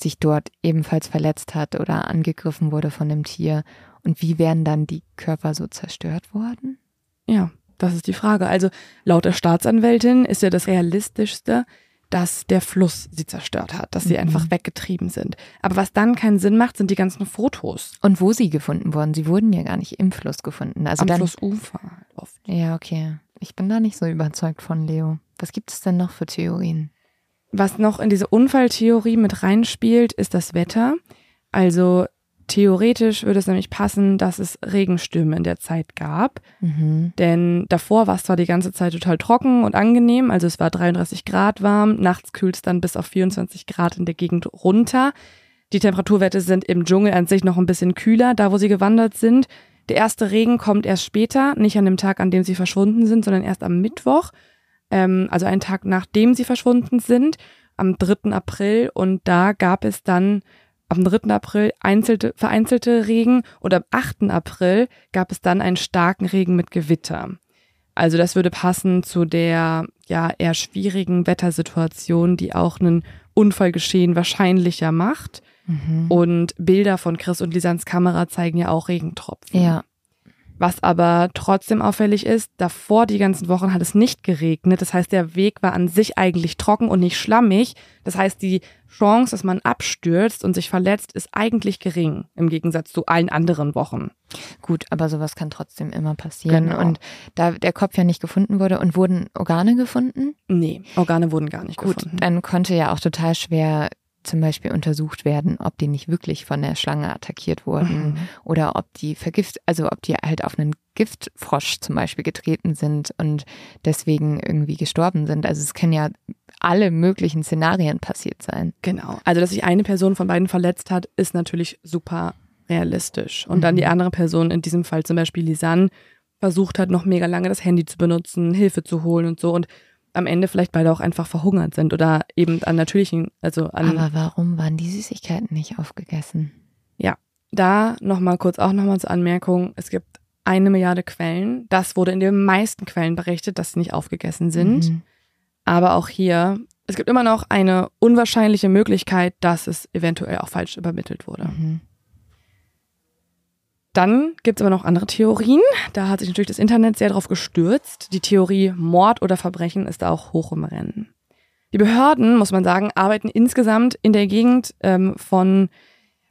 sich dort ebenfalls verletzt hat oder angegriffen wurde von dem Tier. Und wie wären dann die Körper so zerstört worden? Ja, das ist die Frage. Also laut der Staatsanwältin ist ja das Realistischste, dass der Fluss sie zerstört hat, dass sie Mhm. einfach weggetrieben sind. Aber was dann keinen Sinn macht, sind die ganzen Fotos Und wo sie gefunden wurden? Sie wurden ja gar nicht im Fluss gefunden. Also am dann, Flussufer oft. Ja, okay. Ich bin da nicht so überzeugt von, Leo. Was gibt es denn noch für Theorien? Was noch in diese Unfalltheorie mit reinspielt, ist das Wetter. Also theoretisch würde es nämlich passen, dass es Regenstürme in der Zeit gab. Mhm. Denn davor war es zwar die ganze Zeit total trocken und angenehm, also es war 33 Grad warm, nachts kühlt es dann bis auf 24 Grad in der Gegend runter. Die Temperaturwerte sind im Dschungel an sich noch ein bisschen kühler, da wo sie gewandert sind. Der erste Regen kommt erst später, nicht an dem Tag, an dem sie verschwunden sind, sondern erst am Mittwoch, ähm, also einen Tag nachdem sie verschwunden sind, am 3. April. Und da gab es dann am 3. April einzelte, vereinzelte Regen und am 8. April gab es dann einen starken Regen mit Gewitter. Also das würde passen zu der ja eher schwierigen Wettersituation, die auch einen Unfallgeschehen wahrscheinlicher macht. Mhm. Und Bilder von Chris und Lisans Kamera zeigen ja auch Regentropfen. Ja. Was aber trotzdem auffällig ist, davor die ganzen Wochen hat es nicht geregnet. Das heißt, der Weg war an sich eigentlich trocken und nicht schlammig. Das heißt, die Chance, dass man abstürzt und sich verletzt, ist eigentlich gering im Gegensatz zu allen anderen Wochen. Gut, aber sowas kann trotzdem immer passieren. Genau. Und da der Kopf ja nicht gefunden wurde und wurden Organe gefunden? Nee, Organe wurden gar nicht Gut, gefunden. Dann konnte ja auch total schwer zum Beispiel untersucht werden, ob die nicht wirklich von der Schlange attackiert wurden mhm. oder ob die vergift, also ob die halt auf einen Giftfrosch zum Beispiel getreten sind und deswegen irgendwie gestorben sind. Also es können ja alle möglichen Szenarien passiert sein. Genau. Also dass sich eine Person von beiden verletzt hat, ist natürlich super realistisch. Und mhm. dann die mhm. andere Person, in diesem Fall zum Beispiel Lisanne, versucht hat, noch mega lange das Handy zu benutzen, Hilfe zu holen und so. Und am Ende vielleicht beide auch einfach verhungert sind oder eben an natürlichen, also an. Aber warum waren die Süßigkeiten nicht aufgegessen? Ja, da nochmal kurz auch nochmal zur Anmerkung. Es gibt eine Milliarde Quellen. Das wurde in den meisten Quellen berichtet, dass sie nicht aufgegessen sind. Mhm. Aber auch hier, es gibt immer noch eine unwahrscheinliche Möglichkeit, dass es eventuell auch falsch übermittelt wurde. Mhm. Dann gibt es aber noch andere Theorien. Da hat sich natürlich das Internet sehr drauf gestürzt. Die Theorie Mord oder Verbrechen ist da auch hoch im Rennen. Die Behörden, muss man sagen, arbeiten insgesamt in der Gegend ähm, von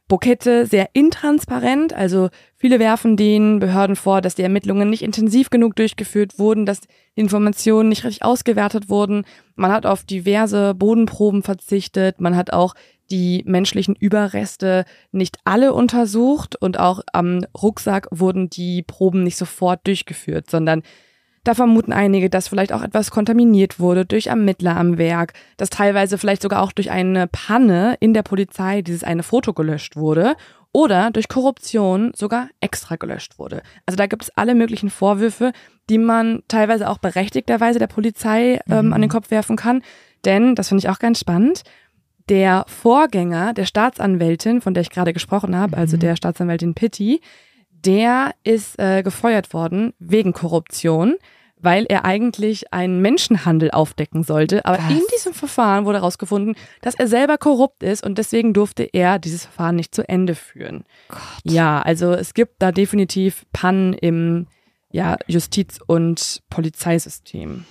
Bokette sehr intransparent. Also viele werfen den Behörden vor, dass die Ermittlungen nicht intensiv genug durchgeführt wurden, dass die Informationen nicht richtig ausgewertet wurden. Man hat auf diverse Bodenproben verzichtet. Man hat auch die menschlichen Überreste nicht alle untersucht und auch am Rucksack wurden die Proben nicht sofort durchgeführt, sondern da vermuten einige, dass vielleicht auch etwas kontaminiert wurde durch Ermittler am Werk, dass teilweise vielleicht sogar auch durch eine Panne in der Polizei dieses eine Foto gelöscht wurde oder durch Korruption sogar extra gelöscht wurde. Also da gibt es alle möglichen Vorwürfe, die man teilweise auch berechtigterweise der Polizei ähm, mhm. an den Kopf werfen kann. Denn, das finde ich auch ganz spannend, der Vorgänger der Staatsanwältin, von der ich gerade gesprochen habe, also mhm. der Staatsanwältin Pitti, der ist äh, gefeuert worden wegen Korruption, weil er eigentlich einen Menschenhandel aufdecken sollte. Aber Was? in diesem Verfahren wurde herausgefunden, dass er selber korrupt ist und deswegen durfte er dieses Verfahren nicht zu Ende führen. Gott. Ja, also es gibt da definitiv Pannen im ja, Justiz- und Polizeisystem.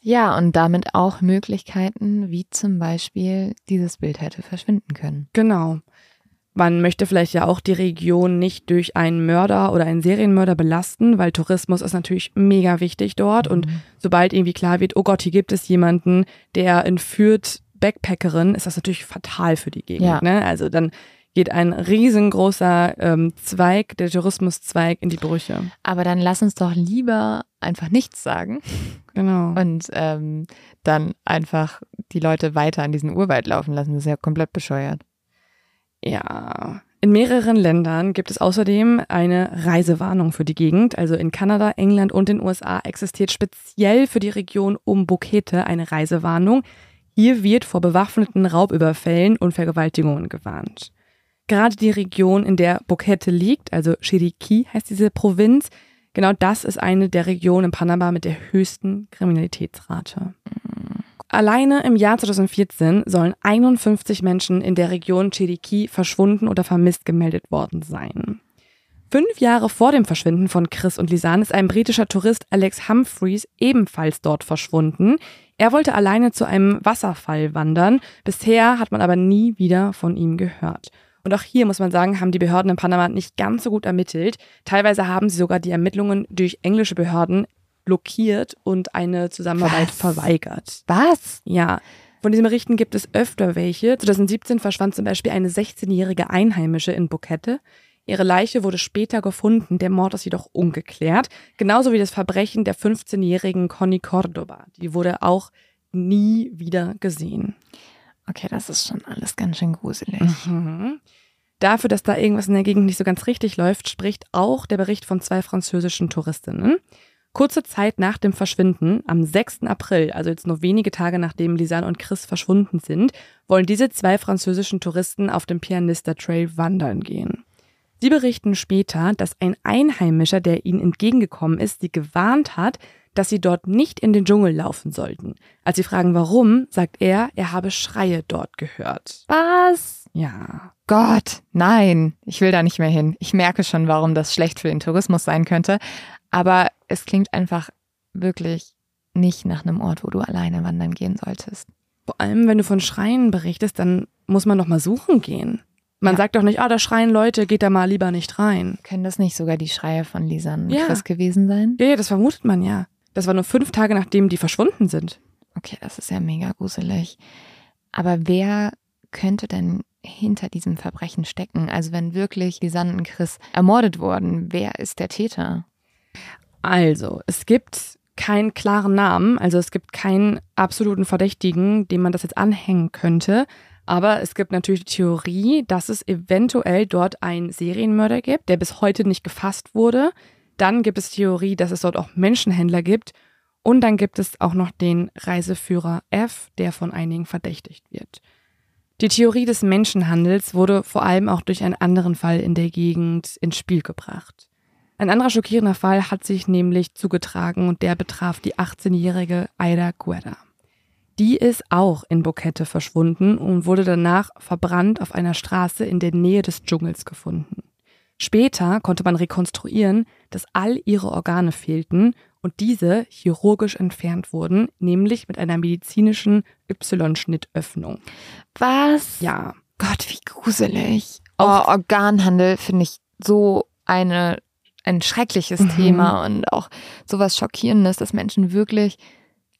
Ja, und damit auch Möglichkeiten, wie zum Beispiel dieses Bild hätte verschwinden können. Genau. Man möchte vielleicht ja auch die Region nicht durch einen Mörder oder einen Serienmörder belasten, weil Tourismus ist natürlich mega wichtig dort. Mhm. Und sobald irgendwie klar wird, oh Gott, hier gibt es jemanden, der entführt Backpackerin, ist das natürlich fatal für die Gegend. Ja. Ne? Also dann geht ein riesengroßer ähm, Zweig, der Tourismuszweig, in die Brüche. Aber dann lass uns doch lieber einfach nichts sagen. Genau. Und ähm, dann einfach die Leute weiter an diesen Urwald laufen lassen. Das ist ja komplett bescheuert. Ja. In mehreren Ländern gibt es außerdem eine Reisewarnung für die Gegend. Also in Kanada, England und den USA existiert speziell für die Region um Bukete eine Reisewarnung. Hier wird vor bewaffneten Raubüberfällen und Vergewaltigungen gewarnt. Gerade die Region, in der Bukete liegt, also Chiriquí heißt diese Provinz, genau das ist eine der Regionen in Panama mit der höchsten Kriminalitätsrate. Alleine im Jahr 2014 sollen 51 Menschen in der Region Chiriquí verschwunden oder vermisst gemeldet worden sein. Fünf Jahre vor dem Verschwinden von Chris und Lisanne ist ein britischer Tourist Alex Humphreys ebenfalls dort verschwunden. Er wollte alleine zu einem Wasserfall wandern. Bisher hat man aber nie wieder von ihm gehört. Und auch hier muss man sagen, haben die Behörden in Panama nicht ganz so gut ermittelt. Teilweise haben sie sogar die Ermittlungen durch englische Behörden blockiert und eine Zusammenarbeit Was? verweigert. Was? Ja. Von diesen Berichten gibt es öfter welche. 2017 verschwand zum Beispiel eine 16-jährige Einheimische in Bukette. Ihre Leiche wurde später gefunden, der Mord ist jedoch ungeklärt. Genauso wie das Verbrechen der 15-jährigen Connie Cordoba. Die wurde auch nie wieder gesehen. Okay, das ist schon alles ganz schön gruselig. Mhm. Dafür, dass da irgendwas in der Gegend nicht so ganz richtig läuft, spricht auch der Bericht von zwei französischen Touristinnen. Kurze Zeit nach dem Verschwinden, am 6. April, also jetzt nur wenige Tage nachdem Lisanne und Chris verschwunden sind, wollen diese zwei französischen Touristen auf dem Pianista Trail wandern gehen. Sie berichten später, dass ein Einheimischer, der ihnen entgegengekommen ist, sie gewarnt hat, dass sie dort nicht in den Dschungel laufen sollten. Als sie fragen, warum, sagt er, er habe Schreie dort gehört. Was? Ja. Gott, nein, ich will da nicht mehr hin. Ich merke schon, warum das schlecht für den Tourismus sein könnte. Aber es klingt einfach wirklich nicht nach einem Ort, wo du alleine wandern gehen solltest. Vor allem, wenn du von Schreien berichtest, dann muss man doch mal suchen gehen. Man ja. sagt doch nicht, ah, da schreien Leute, geht da mal lieber nicht rein. Können das nicht sogar die Schreie von Lisa und ja. Chris gewesen sein? Ja, ja, das vermutet man ja. Das war nur fünf Tage, nachdem die verschwunden sind. Okay, das ist ja mega gruselig. Aber wer könnte denn hinter diesem Verbrechen stecken? Also wenn wirklich Lisanne und Chris ermordet wurden, wer ist der Täter? Also, es gibt keinen klaren Namen, also es gibt keinen absoluten Verdächtigen, dem man das jetzt anhängen könnte. Aber es gibt natürlich die Theorie, dass es eventuell dort einen Serienmörder gibt, der bis heute nicht gefasst wurde. Dann gibt es Theorie, dass es dort auch Menschenhändler gibt. Und dann gibt es auch noch den Reiseführer F, der von einigen verdächtigt wird. Die Theorie des Menschenhandels wurde vor allem auch durch einen anderen Fall in der Gegend ins Spiel gebracht. Ein anderer schockierender Fall hat sich nämlich zugetragen und der betraf die 18-jährige Aida Guerra. Die ist auch in Bukette verschwunden und wurde danach verbrannt auf einer Straße in der Nähe des Dschungels gefunden. Später konnte man rekonstruieren, dass all ihre Organe fehlten und diese chirurgisch entfernt wurden, nämlich mit einer medizinischen Y-Schnittöffnung. Was? Ja. Gott, wie gruselig. Oh, Organhandel finde ich so eine, ein schreckliches mhm. Thema und auch sowas Schockierendes, dass Menschen wirklich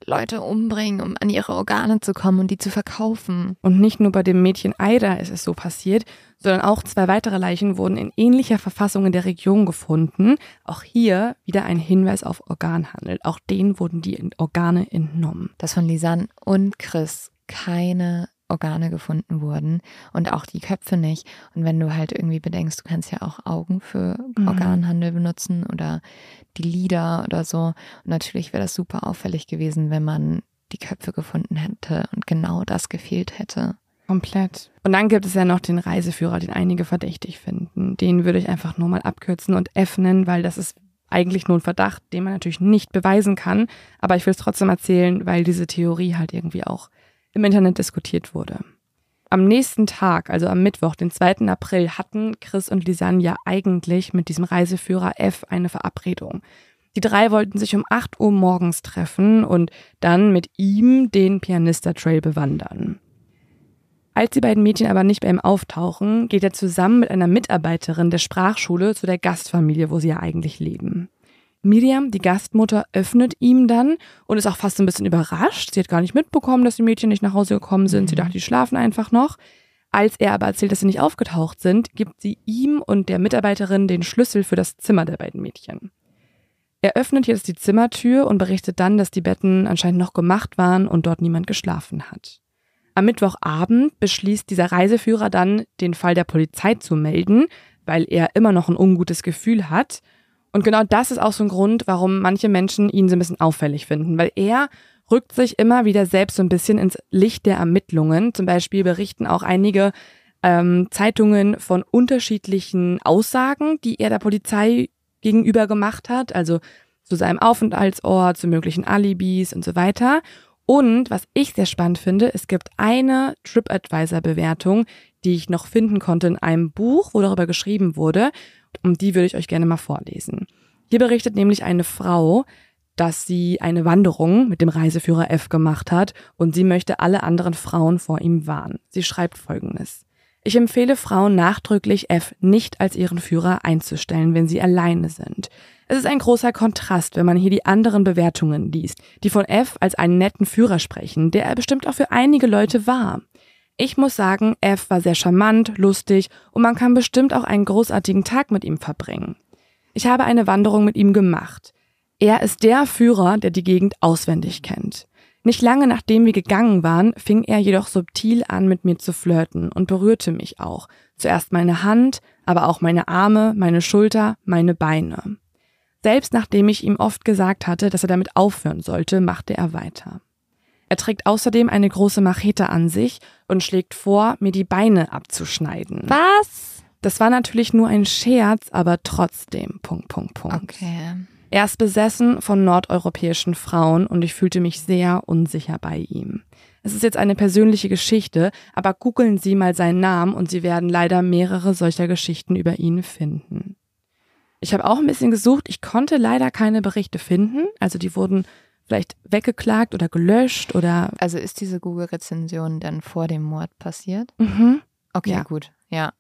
Leute umbringen, um an ihre Organe zu kommen und die zu verkaufen. Und nicht nur bei dem Mädchen Aida ist es so passiert, sondern auch zwei weitere Leichen wurden in ähnlicher Verfassung in der Region gefunden. Auch hier wieder ein Hinweis auf Organhandel. Auch denen wurden die Organe entnommen. Dass von Lisanne und Chris keine Organe gefunden wurden und auch die Köpfe nicht. Und wenn du halt irgendwie bedenkst, du kannst ja auch Augen für mhm. Organhandel benutzen oder die Lider oder so. Und natürlich wäre das super auffällig gewesen, wenn man die Köpfe gefunden hätte und genau das gefehlt hätte. Komplett. Und dann gibt es ja noch den Reiseführer, den einige verdächtig finden. Den würde ich einfach nur mal abkürzen und nennen, weil das ist eigentlich nur ein Verdacht, den man natürlich nicht beweisen kann. Aber ich will es trotzdem erzählen, weil diese Theorie halt irgendwie auch im Internet diskutiert wurde. Am nächsten Tag, also am Mittwoch, den 2. April, hatten Chris und Lisanne ja eigentlich mit diesem Reiseführer F eine Verabredung. Die drei wollten sich um 8 Uhr morgens treffen und dann mit ihm den Pianista Trail bewandern. Als die beiden Mädchen aber nicht bei ihm auftauchen, geht er zusammen mit einer Mitarbeiterin der Sprachschule zu der Gastfamilie, wo sie ja eigentlich leben. Miriam, die Gastmutter, öffnet ihm dann und ist auch fast ein bisschen überrascht. Sie hat gar nicht mitbekommen, dass die Mädchen nicht nach Hause gekommen sind. Mhm. Sie dachte, die schlafen einfach noch. Als er aber erzählt, dass sie nicht aufgetaucht sind, gibt sie ihm und der Mitarbeiterin den Schlüssel für das Zimmer der beiden Mädchen. Er öffnet jetzt die Zimmertür und berichtet dann, dass die Betten anscheinend noch gemacht waren und dort niemand geschlafen hat. Am Mittwochabend beschließt dieser Reiseführer dann, den Fall der Polizei zu melden, weil er immer noch ein ungutes Gefühl hat und genau das ist auch so ein Grund, warum manche Menschen ihn so ein bisschen auffällig finden, weil er rückt sich immer wieder selbst so ein bisschen ins Licht der Ermittlungen. Zum Beispiel berichten auch einige ähm, Zeitungen von unterschiedlichen Aussagen, die er der Polizei gegenüber gemacht hat, also zu seinem Aufenthaltsort, zu möglichen Alibis und so weiter. Und was ich sehr spannend finde, es gibt eine TripAdvisor-Bewertung, die ich noch finden konnte in einem Buch, wo darüber geschrieben wurde. Und die würde ich euch gerne mal vorlesen. Hier berichtet nämlich eine Frau, dass sie eine Wanderung mit dem Reiseführer F gemacht hat und sie möchte alle anderen Frauen vor ihm warnen. Sie schreibt folgendes. Ich empfehle Frauen nachdrücklich, F nicht als ihren Führer einzustellen, wenn sie alleine sind. Es ist ein großer Kontrast, wenn man hier die anderen Bewertungen liest, die von F als einen netten Führer sprechen, der er bestimmt auch für einige Leute war. Ich muss sagen, F war sehr charmant, lustig und man kann bestimmt auch einen großartigen Tag mit ihm verbringen. Ich habe eine Wanderung mit ihm gemacht. Er ist der Führer, der die Gegend auswendig kennt. Nicht lange nachdem wir gegangen waren, fing er jedoch subtil an, mit mir zu flirten und berührte mich auch. Zuerst meine Hand, aber auch meine Arme, meine Schulter, meine Beine. Selbst nachdem ich ihm oft gesagt hatte, dass er damit aufhören sollte, machte er weiter. Er trägt außerdem eine große Machete an sich und schlägt vor, mir die Beine abzuschneiden. Was? Das war natürlich nur ein Scherz, aber trotzdem. Punkt, Punkt, Punkt. Okay. Er ist besessen von nordeuropäischen Frauen und ich fühlte mich sehr unsicher bei ihm. Es ist jetzt eine persönliche Geschichte, aber googeln Sie mal seinen Namen und Sie werden leider mehrere solcher Geschichten über ihn finden. Ich habe auch ein bisschen gesucht, ich konnte leider keine Berichte finden, also die wurden vielleicht weggeklagt oder gelöscht oder. Also ist diese Google-Rezension dann vor dem Mord passiert? Mhm. Okay, Ja. gut. Ja.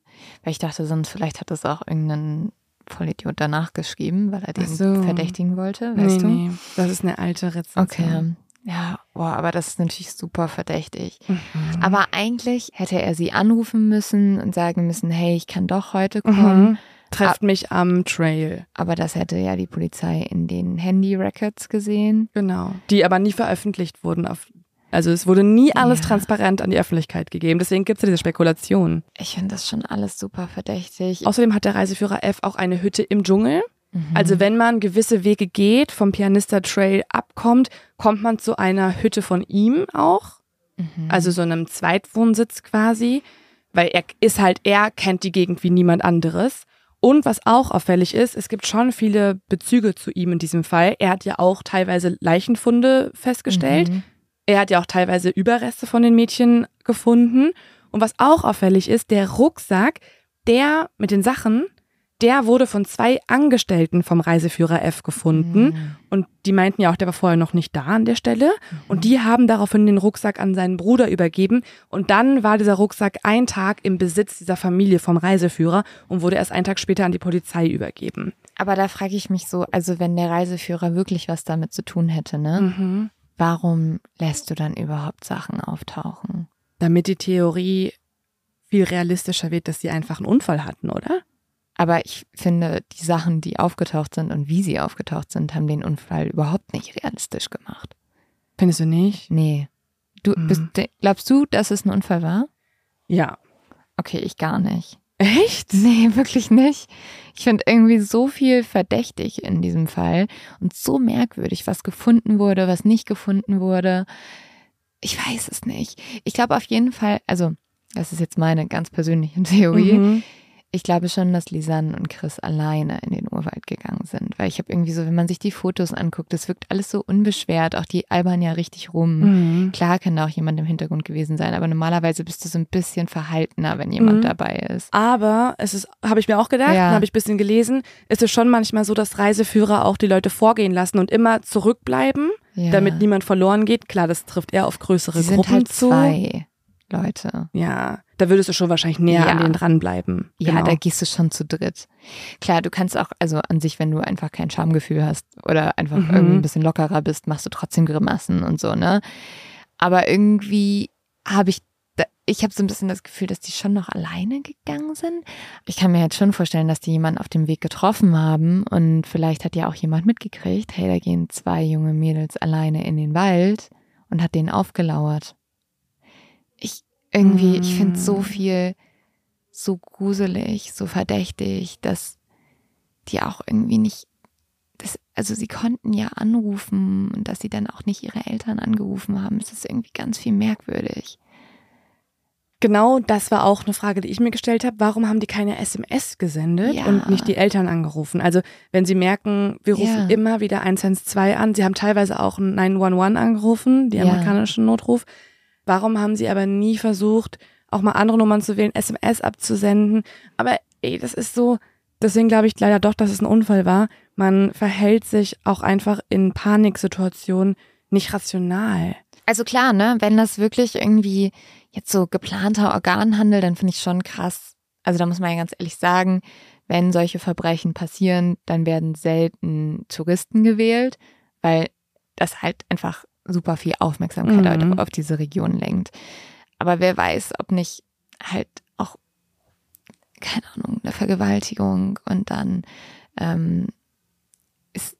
Weil ich dachte, sonst vielleicht hat das auch irgendein Vollidiot danach geschrieben, weil er den so. verdächtigen wollte, weißt nee, du? nee, das ist eine alte Rezension. Okay. Ja, boah, aber das ist natürlich super verdächtig. Mhm. Aber eigentlich hätte er sie anrufen müssen und sagen müssen, hey, ich kann doch heute kommen. Mhm. Trefft mich am Trail. Aber das hätte ja die Polizei in den Handy-Records gesehen. Genau. Die aber nie veröffentlicht wurden. Auf, also es wurde nie alles Ja. transparent an die Öffentlichkeit gegeben. Deswegen gibt es ja diese Spekulation. Ich finde das schon alles super verdächtig. Außerdem hat der Reiseführer F auch eine Hütte im Dschungel. Mhm. Also wenn man gewisse Wege geht, vom Pianista Trail abkommt, kommt man zu einer Hütte von ihm auch. Mhm. Also so einem Zweitwohnsitz quasi. Weil er ist halt, er kennt die Gegend wie niemand anderes. Und was auch auffällig ist, es gibt schon viele Bezüge zu ihm in diesem Fall. Er hat ja auch teilweise Leichenfunde festgestellt. Mhm. Er hat ja auch teilweise Überreste von den Mädchen gefunden. Und was auch auffällig ist, der Rucksack, der mit den Sachen, der wurde von zwei Angestellten vom Reiseführer F gefunden. Mhm. Und die meinten ja auch, der war vorher noch nicht da an der Stelle. Und die haben daraufhin den Rucksack an seinen Bruder übergeben. Und dann war dieser Rucksack ein Tag im Besitz dieser Familie vom Reiseführer und wurde erst einen Tag später an die Polizei übergeben. Aber da frage ich mich so, also wenn der Reiseführer wirklich was damit zu tun hätte, ne? Mhm. Warum lässt du dann überhaupt Sachen auftauchen? Damit die Theorie viel realistischer wird, dass sie einfach einen Unfall hatten, oder? Aber ich finde, die Sachen, die aufgetaucht sind und wie sie aufgetaucht sind, haben den Unfall überhaupt nicht realistisch gemacht. Findest du nicht? Nee. Du Hm. bist, glaubst du, dass es ein Unfall war? Ja. Okay, ich gar nicht. Echt? Nee, wirklich nicht. Ich finde irgendwie so viel verdächtig in diesem Fall und so merkwürdig, was gefunden wurde, was nicht gefunden wurde. Ich weiß es nicht. Ich glaube auf jeden Fall, also das ist jetzt meine ganz persönliche Theorie. Mhm. Ich glaube schon, dass Lisanne und Chris alleine in den Urwald gegangen sind, weil ich habe irgendwie so, wenn man sich die Fotos anguckt, das wirkt alles so unbeschwert, auch die albern ja richtig rum. Mhm. Klar kann da auch jemand im Hintergrund gewesen sein, aber normalerweise bist du so ein bisschen verhaltener, wenn jemand Mhm. dabei ist. Aber es ist, habe ich mir auch gedacht, Ja. habe ich ein bisschen gelesen, ist es schon manchmal so, dass Reiseführer auch die Leute vorgehen lassen und immer zurückbleiben, Ja. damit niemand verloren geht. Klar, das trifft eher auf größere Sie sind Gruppen halt zu. zwei Leute. Ja, da würdest du schon wahrscheinlich näher Ja. an denen dranbleiben. Ja, Genau. da gehst du schon zu dritt. Klar, du kannst auch, also an sich, wenn du einfach kein Schamgefühl hast oder einfach Mhm. irgendwie ein bisschen lockerer bist, machst du trotzdem Grimassen und so, ne? Aber irgendwie habe ich, da- ich habe so ein bisschen das Gefühl, dass die schon noch alleine gegangen sind. Ich kann mir jetzt schon vorstellen, dass die jemanden auf dem Weg getroffen haben und vielleicht hat ja auch jemand mitgekriegt, hey, da gehen zwei junge Mädels alleine in den Wald und hat denen aufgelauert. Ich irgendwie, ich finde so Mm. viel so gruselig, so verdächtig, dass die auch irgendwie nicht, das, also sie konnten ja anrufen und dass sie dann auch nicht ihre Eltern angerufen haben. Es ist irgendwie ganz viel merkwürdig. Genau, das war auch eine Frage, die ich mir gestellt habe. Warum haben die keine SMS gesendet Ja. und nicht die Eltern angerufen? Also, wenn sie merken, wir rufen Ja. immer wieder 112 an, sie haben teilweise auch 911 angerufen, die Ja. amerikanischen Notruf. Warum haben sie aber nie versucht, auch mal andere Nummern zu wählen, SMS abzusenden? Aber ey, das ist so, deswegen glaube ich leider doch, dass es ein Unfall war. Man verhält sich auch einfach in Paniksituationen nicht rational. Also klar, ne, wenn das wirklich irgendwie jetzt so geplanter Organhandel, dann finde ich schon krass. Also da muss man ja ganz ehrlich sagen, wenn solche Verbrechen passieren, dann werden selten Touristen gewählt, weil das halt einfach super viel Aufmerksamkeit mhm. auf diese Region lenkt. Aber wer weiß, ob nicht halt auch, keine Ahnung, eine Vergewaltigung und dann ähm, ist,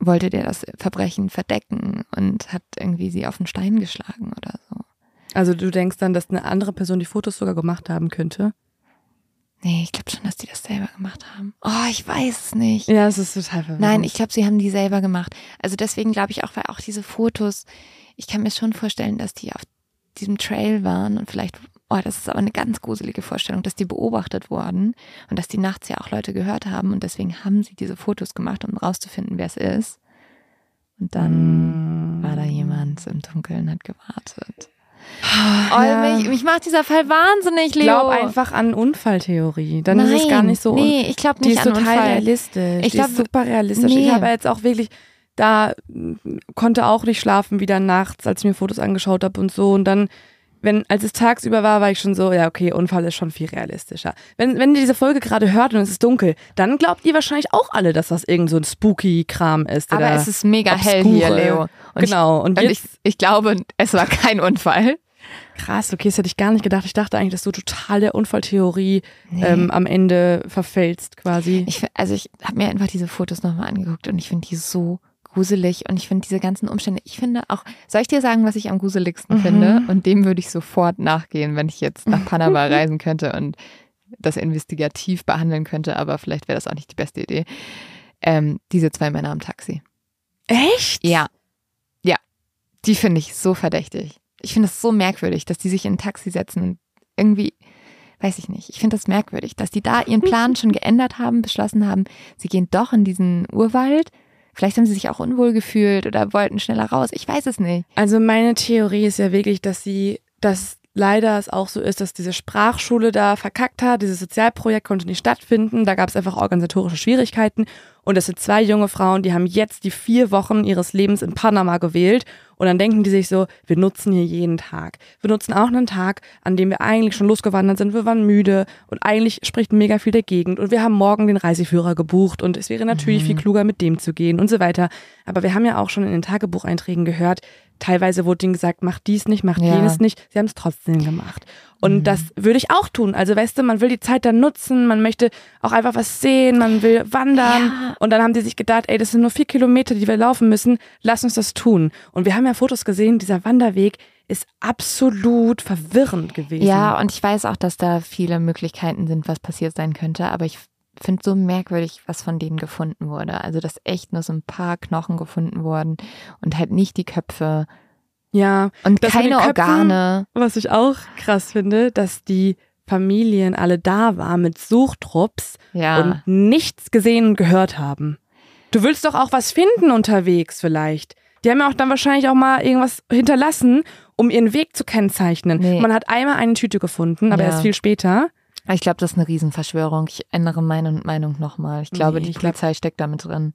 wollte der das Verbrechen verdecken und hat irgendwie sie auf den Stein geschlagen oder so. Also du denkst dann, dass eine andere Person die Fotos sogar gemacht haben könnte? Nee, ich glaube schon, dass die das selber gemacht haben. Oh, ich weiß es nicht. Ja, es ist total verwirrend. Nein, ich glaube, sie haben die selber gemacht. Also deswegen glaube ich auch, weil auch diese Fotos, ich kann mir schon vorstellen, dass die auf diesem Trail waren und vielleicht, oh, das ist aber eine ganz gruselige Vorstellung, dass die beobachtet wurden und dass die nachts ja auch Leute gehört haben und deswegen haben sie diese Fotos gemacht, um rauszufinden, wer es ist. Und dann mm. war da jemand im Dunkeln, hat gewartet. Oh, ja. mich, mich, macht dieser Fall wahnsinnig, Leo. Ich glaube einfach an Unfalltheorie. Dann Nein, ist es gar nicht so. Nee, ich glaube nicht die ist an total Unfall. realistisch. Ich glaube super realistisch. Nee. Ich habe jetzt auch wirklich da konnte auch nicht schlafen wieder nachts, als ich mir Fotos angeschaut habe und so und dann wenn, als es tagsüber war, war ich schon so, ja, okay, Unfall ist schon viel realistischer. Wenn, wenn ihr diese Folge gerade hört und es ist dunkel, dann glaubt ihr wahrscheinlich auch alle, dass das irgend so ein spooky Kram ist. Aber es ist mega obskure. hell hier, Leo. Und genau. Und, und ich, ich glaube, es war kein Unfall. Krass, okay, das hätte ich gar nicht gedacht. Ich dachte eigentlich, dass du total der Unfalltheorie nee. ähm, am Ende verfällst, quasi. Ich, also ich habe mir einfach diese Fotos nochmal angeguckt und ich finde die so gruselig und ich finde diese ganzen Umstände, ich finde auch, soll ich dir sagen, was ich am gruseligsten mhm. finde? Und dem würde ich sofort nachgehen, wenn ich jetzt nach Panama reisen könnte und das investigativ behandeln könnte, aber vielleicht wäre das auch nicht die beste Idee. Ähm, diese zwei Männer am Taxi. Echt? Ja. Ja. Die finde ich so verdächtig. Ich finde es so merkwürdig, dass die sich in ein Taxi setzen und irgendwie, weiß ich nicht, ich finde das merkwürdig, dass die da ihren Plan schon geändert haben, beschlossen haben, sie gehen doch in diesen Urwald. Vielleicht haben sie sich auch unwohl gefühlt oder wollten schneller raus. Ich weiß es nicht. Also meine Theorie ist ja wirklich, dass sie, dass leider es auch so ist, dass diese Sprachschule da verkackt hat. Dieses Sozialprojekt konnte nicht stattfinden. Da gab es einfach organisatorische Schwierigkeiten. Und das sind zwei junge Frauen, die haben jetzt die vier Wochen ihres Lebens in Panama gewählt und dann denken die sich so, wir nutzen hier jeden Tag. Wir nutzen auch einen Tag, an dem wir eigentlich schon losgewandert sind. Wir waren müde und eigentlich spricht mega viel der Gegend und wir haben morgen den Reiseführer gebucht und es wäre natürlich mhm. viel kluger, mit dem zu gehen und so weiter. Aber wir haben ja auch schon in den Tagebucheinträgen gehört, teilweise wurde ihnen gesagt, mach dies nicht, mach ja. jenes nicht. Sie haben es trotzdem gemacht. Und mhm. das würde ich auch tun. Also weißt du, man will die Zeit dann nutzen, man möchte auch einfach was sehen, man will wandern. Ja. Und dann haben die sich gedacht, ey, das sind nur vier Kilometer, die wir laufen müssen, lass uns das tun. Und wir haben ja Fotos gesehen, dieser Wanderweg ist absolut verwirrend gewesen. Ja, und ich weiß auch, dass da viele Möglichkeiten sind, was passiert sein könnte, aber ich finde so merkwürdig, was von denen gefunden wurde. Also, dass echt nur so ein paar Knochen gefunden wurden und halt nicht die Köpfe. Ja. Und keine Köpfen, Organe. Was ich auch krass finde, dass die Familien alle da waren mit Suchtrupps ja. und nichts gesehen und gehört haben. Du willst doch auch was finden unterwegs vielleicht. Die haben ja auch dann wahrscheinlich auch mal irgendwas hinterlassen, um ihren Weg zu kennzeichnen. Nee. Man hat einmal eine Tüte gefunden, aber ja. erst viel später. Ich glaube, das ist eine Riesenverschwörung. Ich ändere meine Meinung nochmal. Ich glaube, nee, die Polizei glaub... steckt damit drin.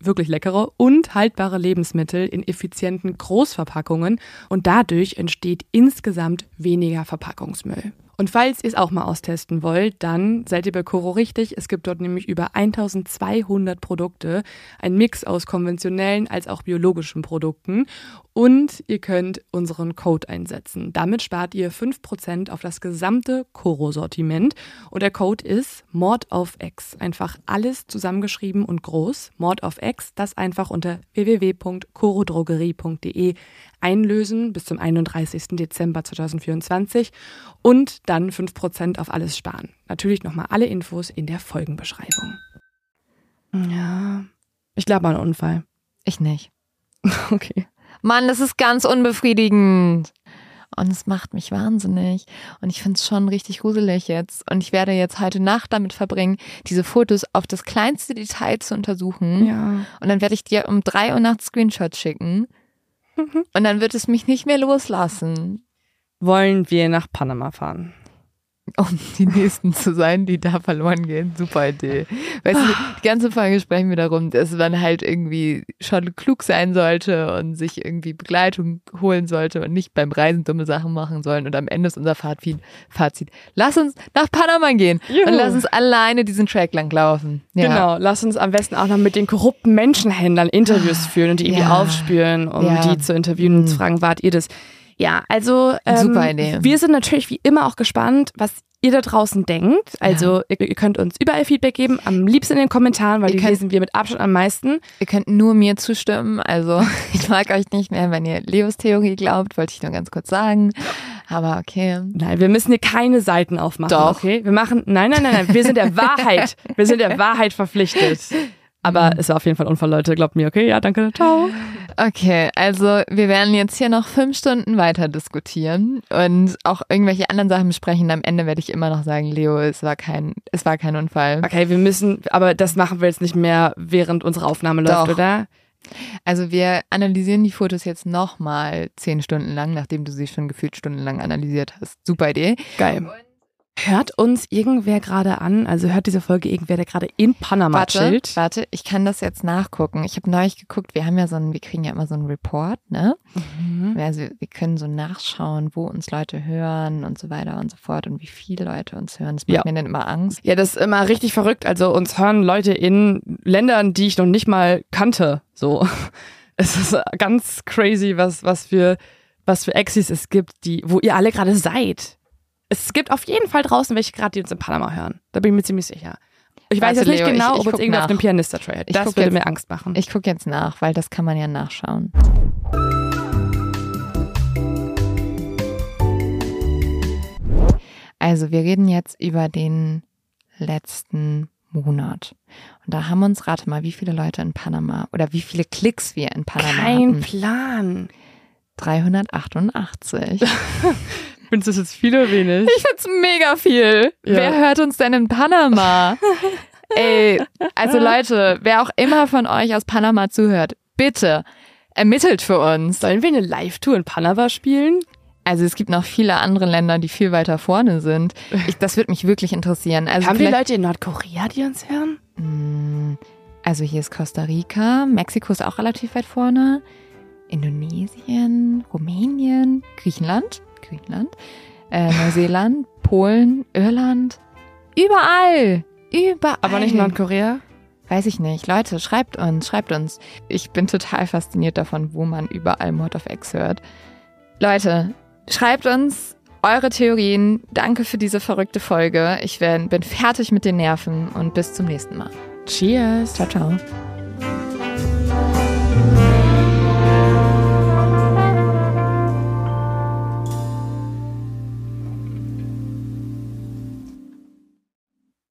wirklich leckere und haltbare Lebensmittel in effizienten Großverpackungen und dadurch entsteht insgesamt weniger Verpackungsmüll. Und falls ihr es auch mal austesten wollt, dann seid ihr bei Coro richtig. Es gibt dort nämlich über 1200 Produkte, ein Mix aus konventionellen als auch biologischen Produkten. Und ihr könnt unseren Code einsetzen. Damit spart ihr 5% auf das gesamte Coro-Sortiment. Und der Code ist Mord auf X. Einfach alles zusammengeschrieben und groß. Mord auf X, das einfach unter www.corodrogerie.de einlösen bis zum 31. Dezember 2024 und dann 5% auf alles sparen. Natürlich nochmal alle Infos in der Folgenbeschreibung. Ja, ich glaube an einen Unfall. Ich nicht. Okay. Mann, das ist ganz unbefriedigend. Und es macht mich wahnsinnig. Und ich finde es schon richtig gruselig jetzt. Und ich werde jetzt heute Nacht damit verbringen, diese Fotos auf das kleinste Detail zu untersuchen. Ja. Und dann werde ich dir um drei Uhr nachts Screenshots schicken. Und dann wird es mich nicht mehr loslassen. Wollen wir nach Panama fahren? Um die Nächsten zu sein, die da verloren gehen. Super Idee. Weißt du, die ganze Folge sprechen wir darum, dass man halt irgendwie schon klug sein sollte und sich irgendwie Begleitung holen sollte und nicht beim Reisen dumme Sachen machen sollen. Und am Ende ist unser Fazit, Fazit lass uns nach Panama gehen Juhu. und lass uns alleine diesen Track lang laufen. Ja. Genau, lass uns am besten auch noch mit den korrupten Menschenhändlern Interviews führen und die irgendwie Ja. aufspüren, um Ja. die zu interviewen und zu fragen, wart ihr das? Ja, also ähm, Super Idee. wir sind natürlich wie immer auch gespannt, was ihr da draußen denkt. Also ihr, ihr könnt uns überall Feedback geben, am liebsten in den Kommentaren, weil Ihr die könnt- lesen wir mit Abstand am meisten. Ihr könnt nur mir zustimmen. Also ich mag euch nicht mehr, wenn ihr Leos Theorie glaubt, wollte ich nur ganz kurz sagen. Aber okay. Nein, wir müssen hier keine Seiten aufmachen. Doch. Okay, wir machen. Nein, nein, nein, nein. Wir sind der Wahrheit. Wir sind der Wahrheit verpflichtet. Aber es war auf jeden Fall Unfall, Leute. Glaubt mir, okay? Ja, danke. Ciao. Okay, also wir werden jetzt hier noch fünf Stunden weiter diskutieren und auch irgendwelche anderen Sachen besprechen. Am Ende werde ich immer noch sagen, Leo, es war kein, es war kein Unfall. Okay, wir müssen, aber das machen wir jetzt nicht mehr, während unsere Aufnahme läuft, Doch. oder? Also wir analysieren die Fotos jetzt nochmal zehn Stunden lang, nachdem du sie schon gefühlt stundenlang analysiert hast. Super Idee. Geil. Hört uns irgendwer gerade an? Also hört diese Folge irgendwer, der gerade in Panama Warte, chillt? warte, ich kann das jetzt nachgucken. Ich habe neulich geguckt, wir haben ja so einen, wir kriegen ja immer so einen Report, ne? Mhm. Also wir können so nachschauen, wo uns Leute hören und so weiter und so fort und wie viele Leute uns hören. Das macht Ja. mir dann immer Angst. Ja, das ist immer richtig verrückt. Also uns hören Leute in Ländern, die ich noch nicht mal kannte. So. Es ist ganz crazy, was, was für, was für Exis es gibt, die, wo ihr alle gerade seid. Es gibt auf jeden Fall draußen welche gerade, die uns in Panama hören. Da bin ich mir ziemlich sicher. Ich weiß Warte, jetzt nicht Leo, ich- genau, ich ob uns guck irgendwer auf dem Pianista trail Ich Das würde jetzt- mir Angst machen. Ich gucke jetzt nach, weil das kann man ja nachschauen. Also wir reden jetzt über den letzten Monat. Und da haben uns, rate mal, wie viele Leute in Panama oder wie viele Klicks wir in Panama Kein hatten. Plan. 388. Findest du das jetzt viel oder wenig? Ich find's mega viel. Ja. Wer hört uns denn in Panama? Ey, also Leute, wer auch immer von euch aus Panama zuhört, bitte ermittelt für uns. Sollen wir eine Live-Tour in Panama spielen? Also es gibt noch viele andere Länder, die viel weiter vorne sind. Ich, das würde mich wirklich interessieren. Also Haben wir Leute in Nordkorea, die uns hören? Mm, Also hier ist Costa Rica, Mexiko ist auch relativ weit vorne, Indonesien, Rumänien, Griechenland, Griechenland, äh, Neuseeland, Polen, Irland, überall, überall. Aber nicht Nordkorea? Weiß ich nicht. Leute, schreibt uns, schreibt uns. Ich bin total fasziniert davon, wo man überall Mod of X hört. Leute, schreibt uns eure Theorien. Danke für diese verrückte Folge. Ich bin fertig mit den Nerven und bis zum nächsten Mal. Cheers. Ciao, ciao.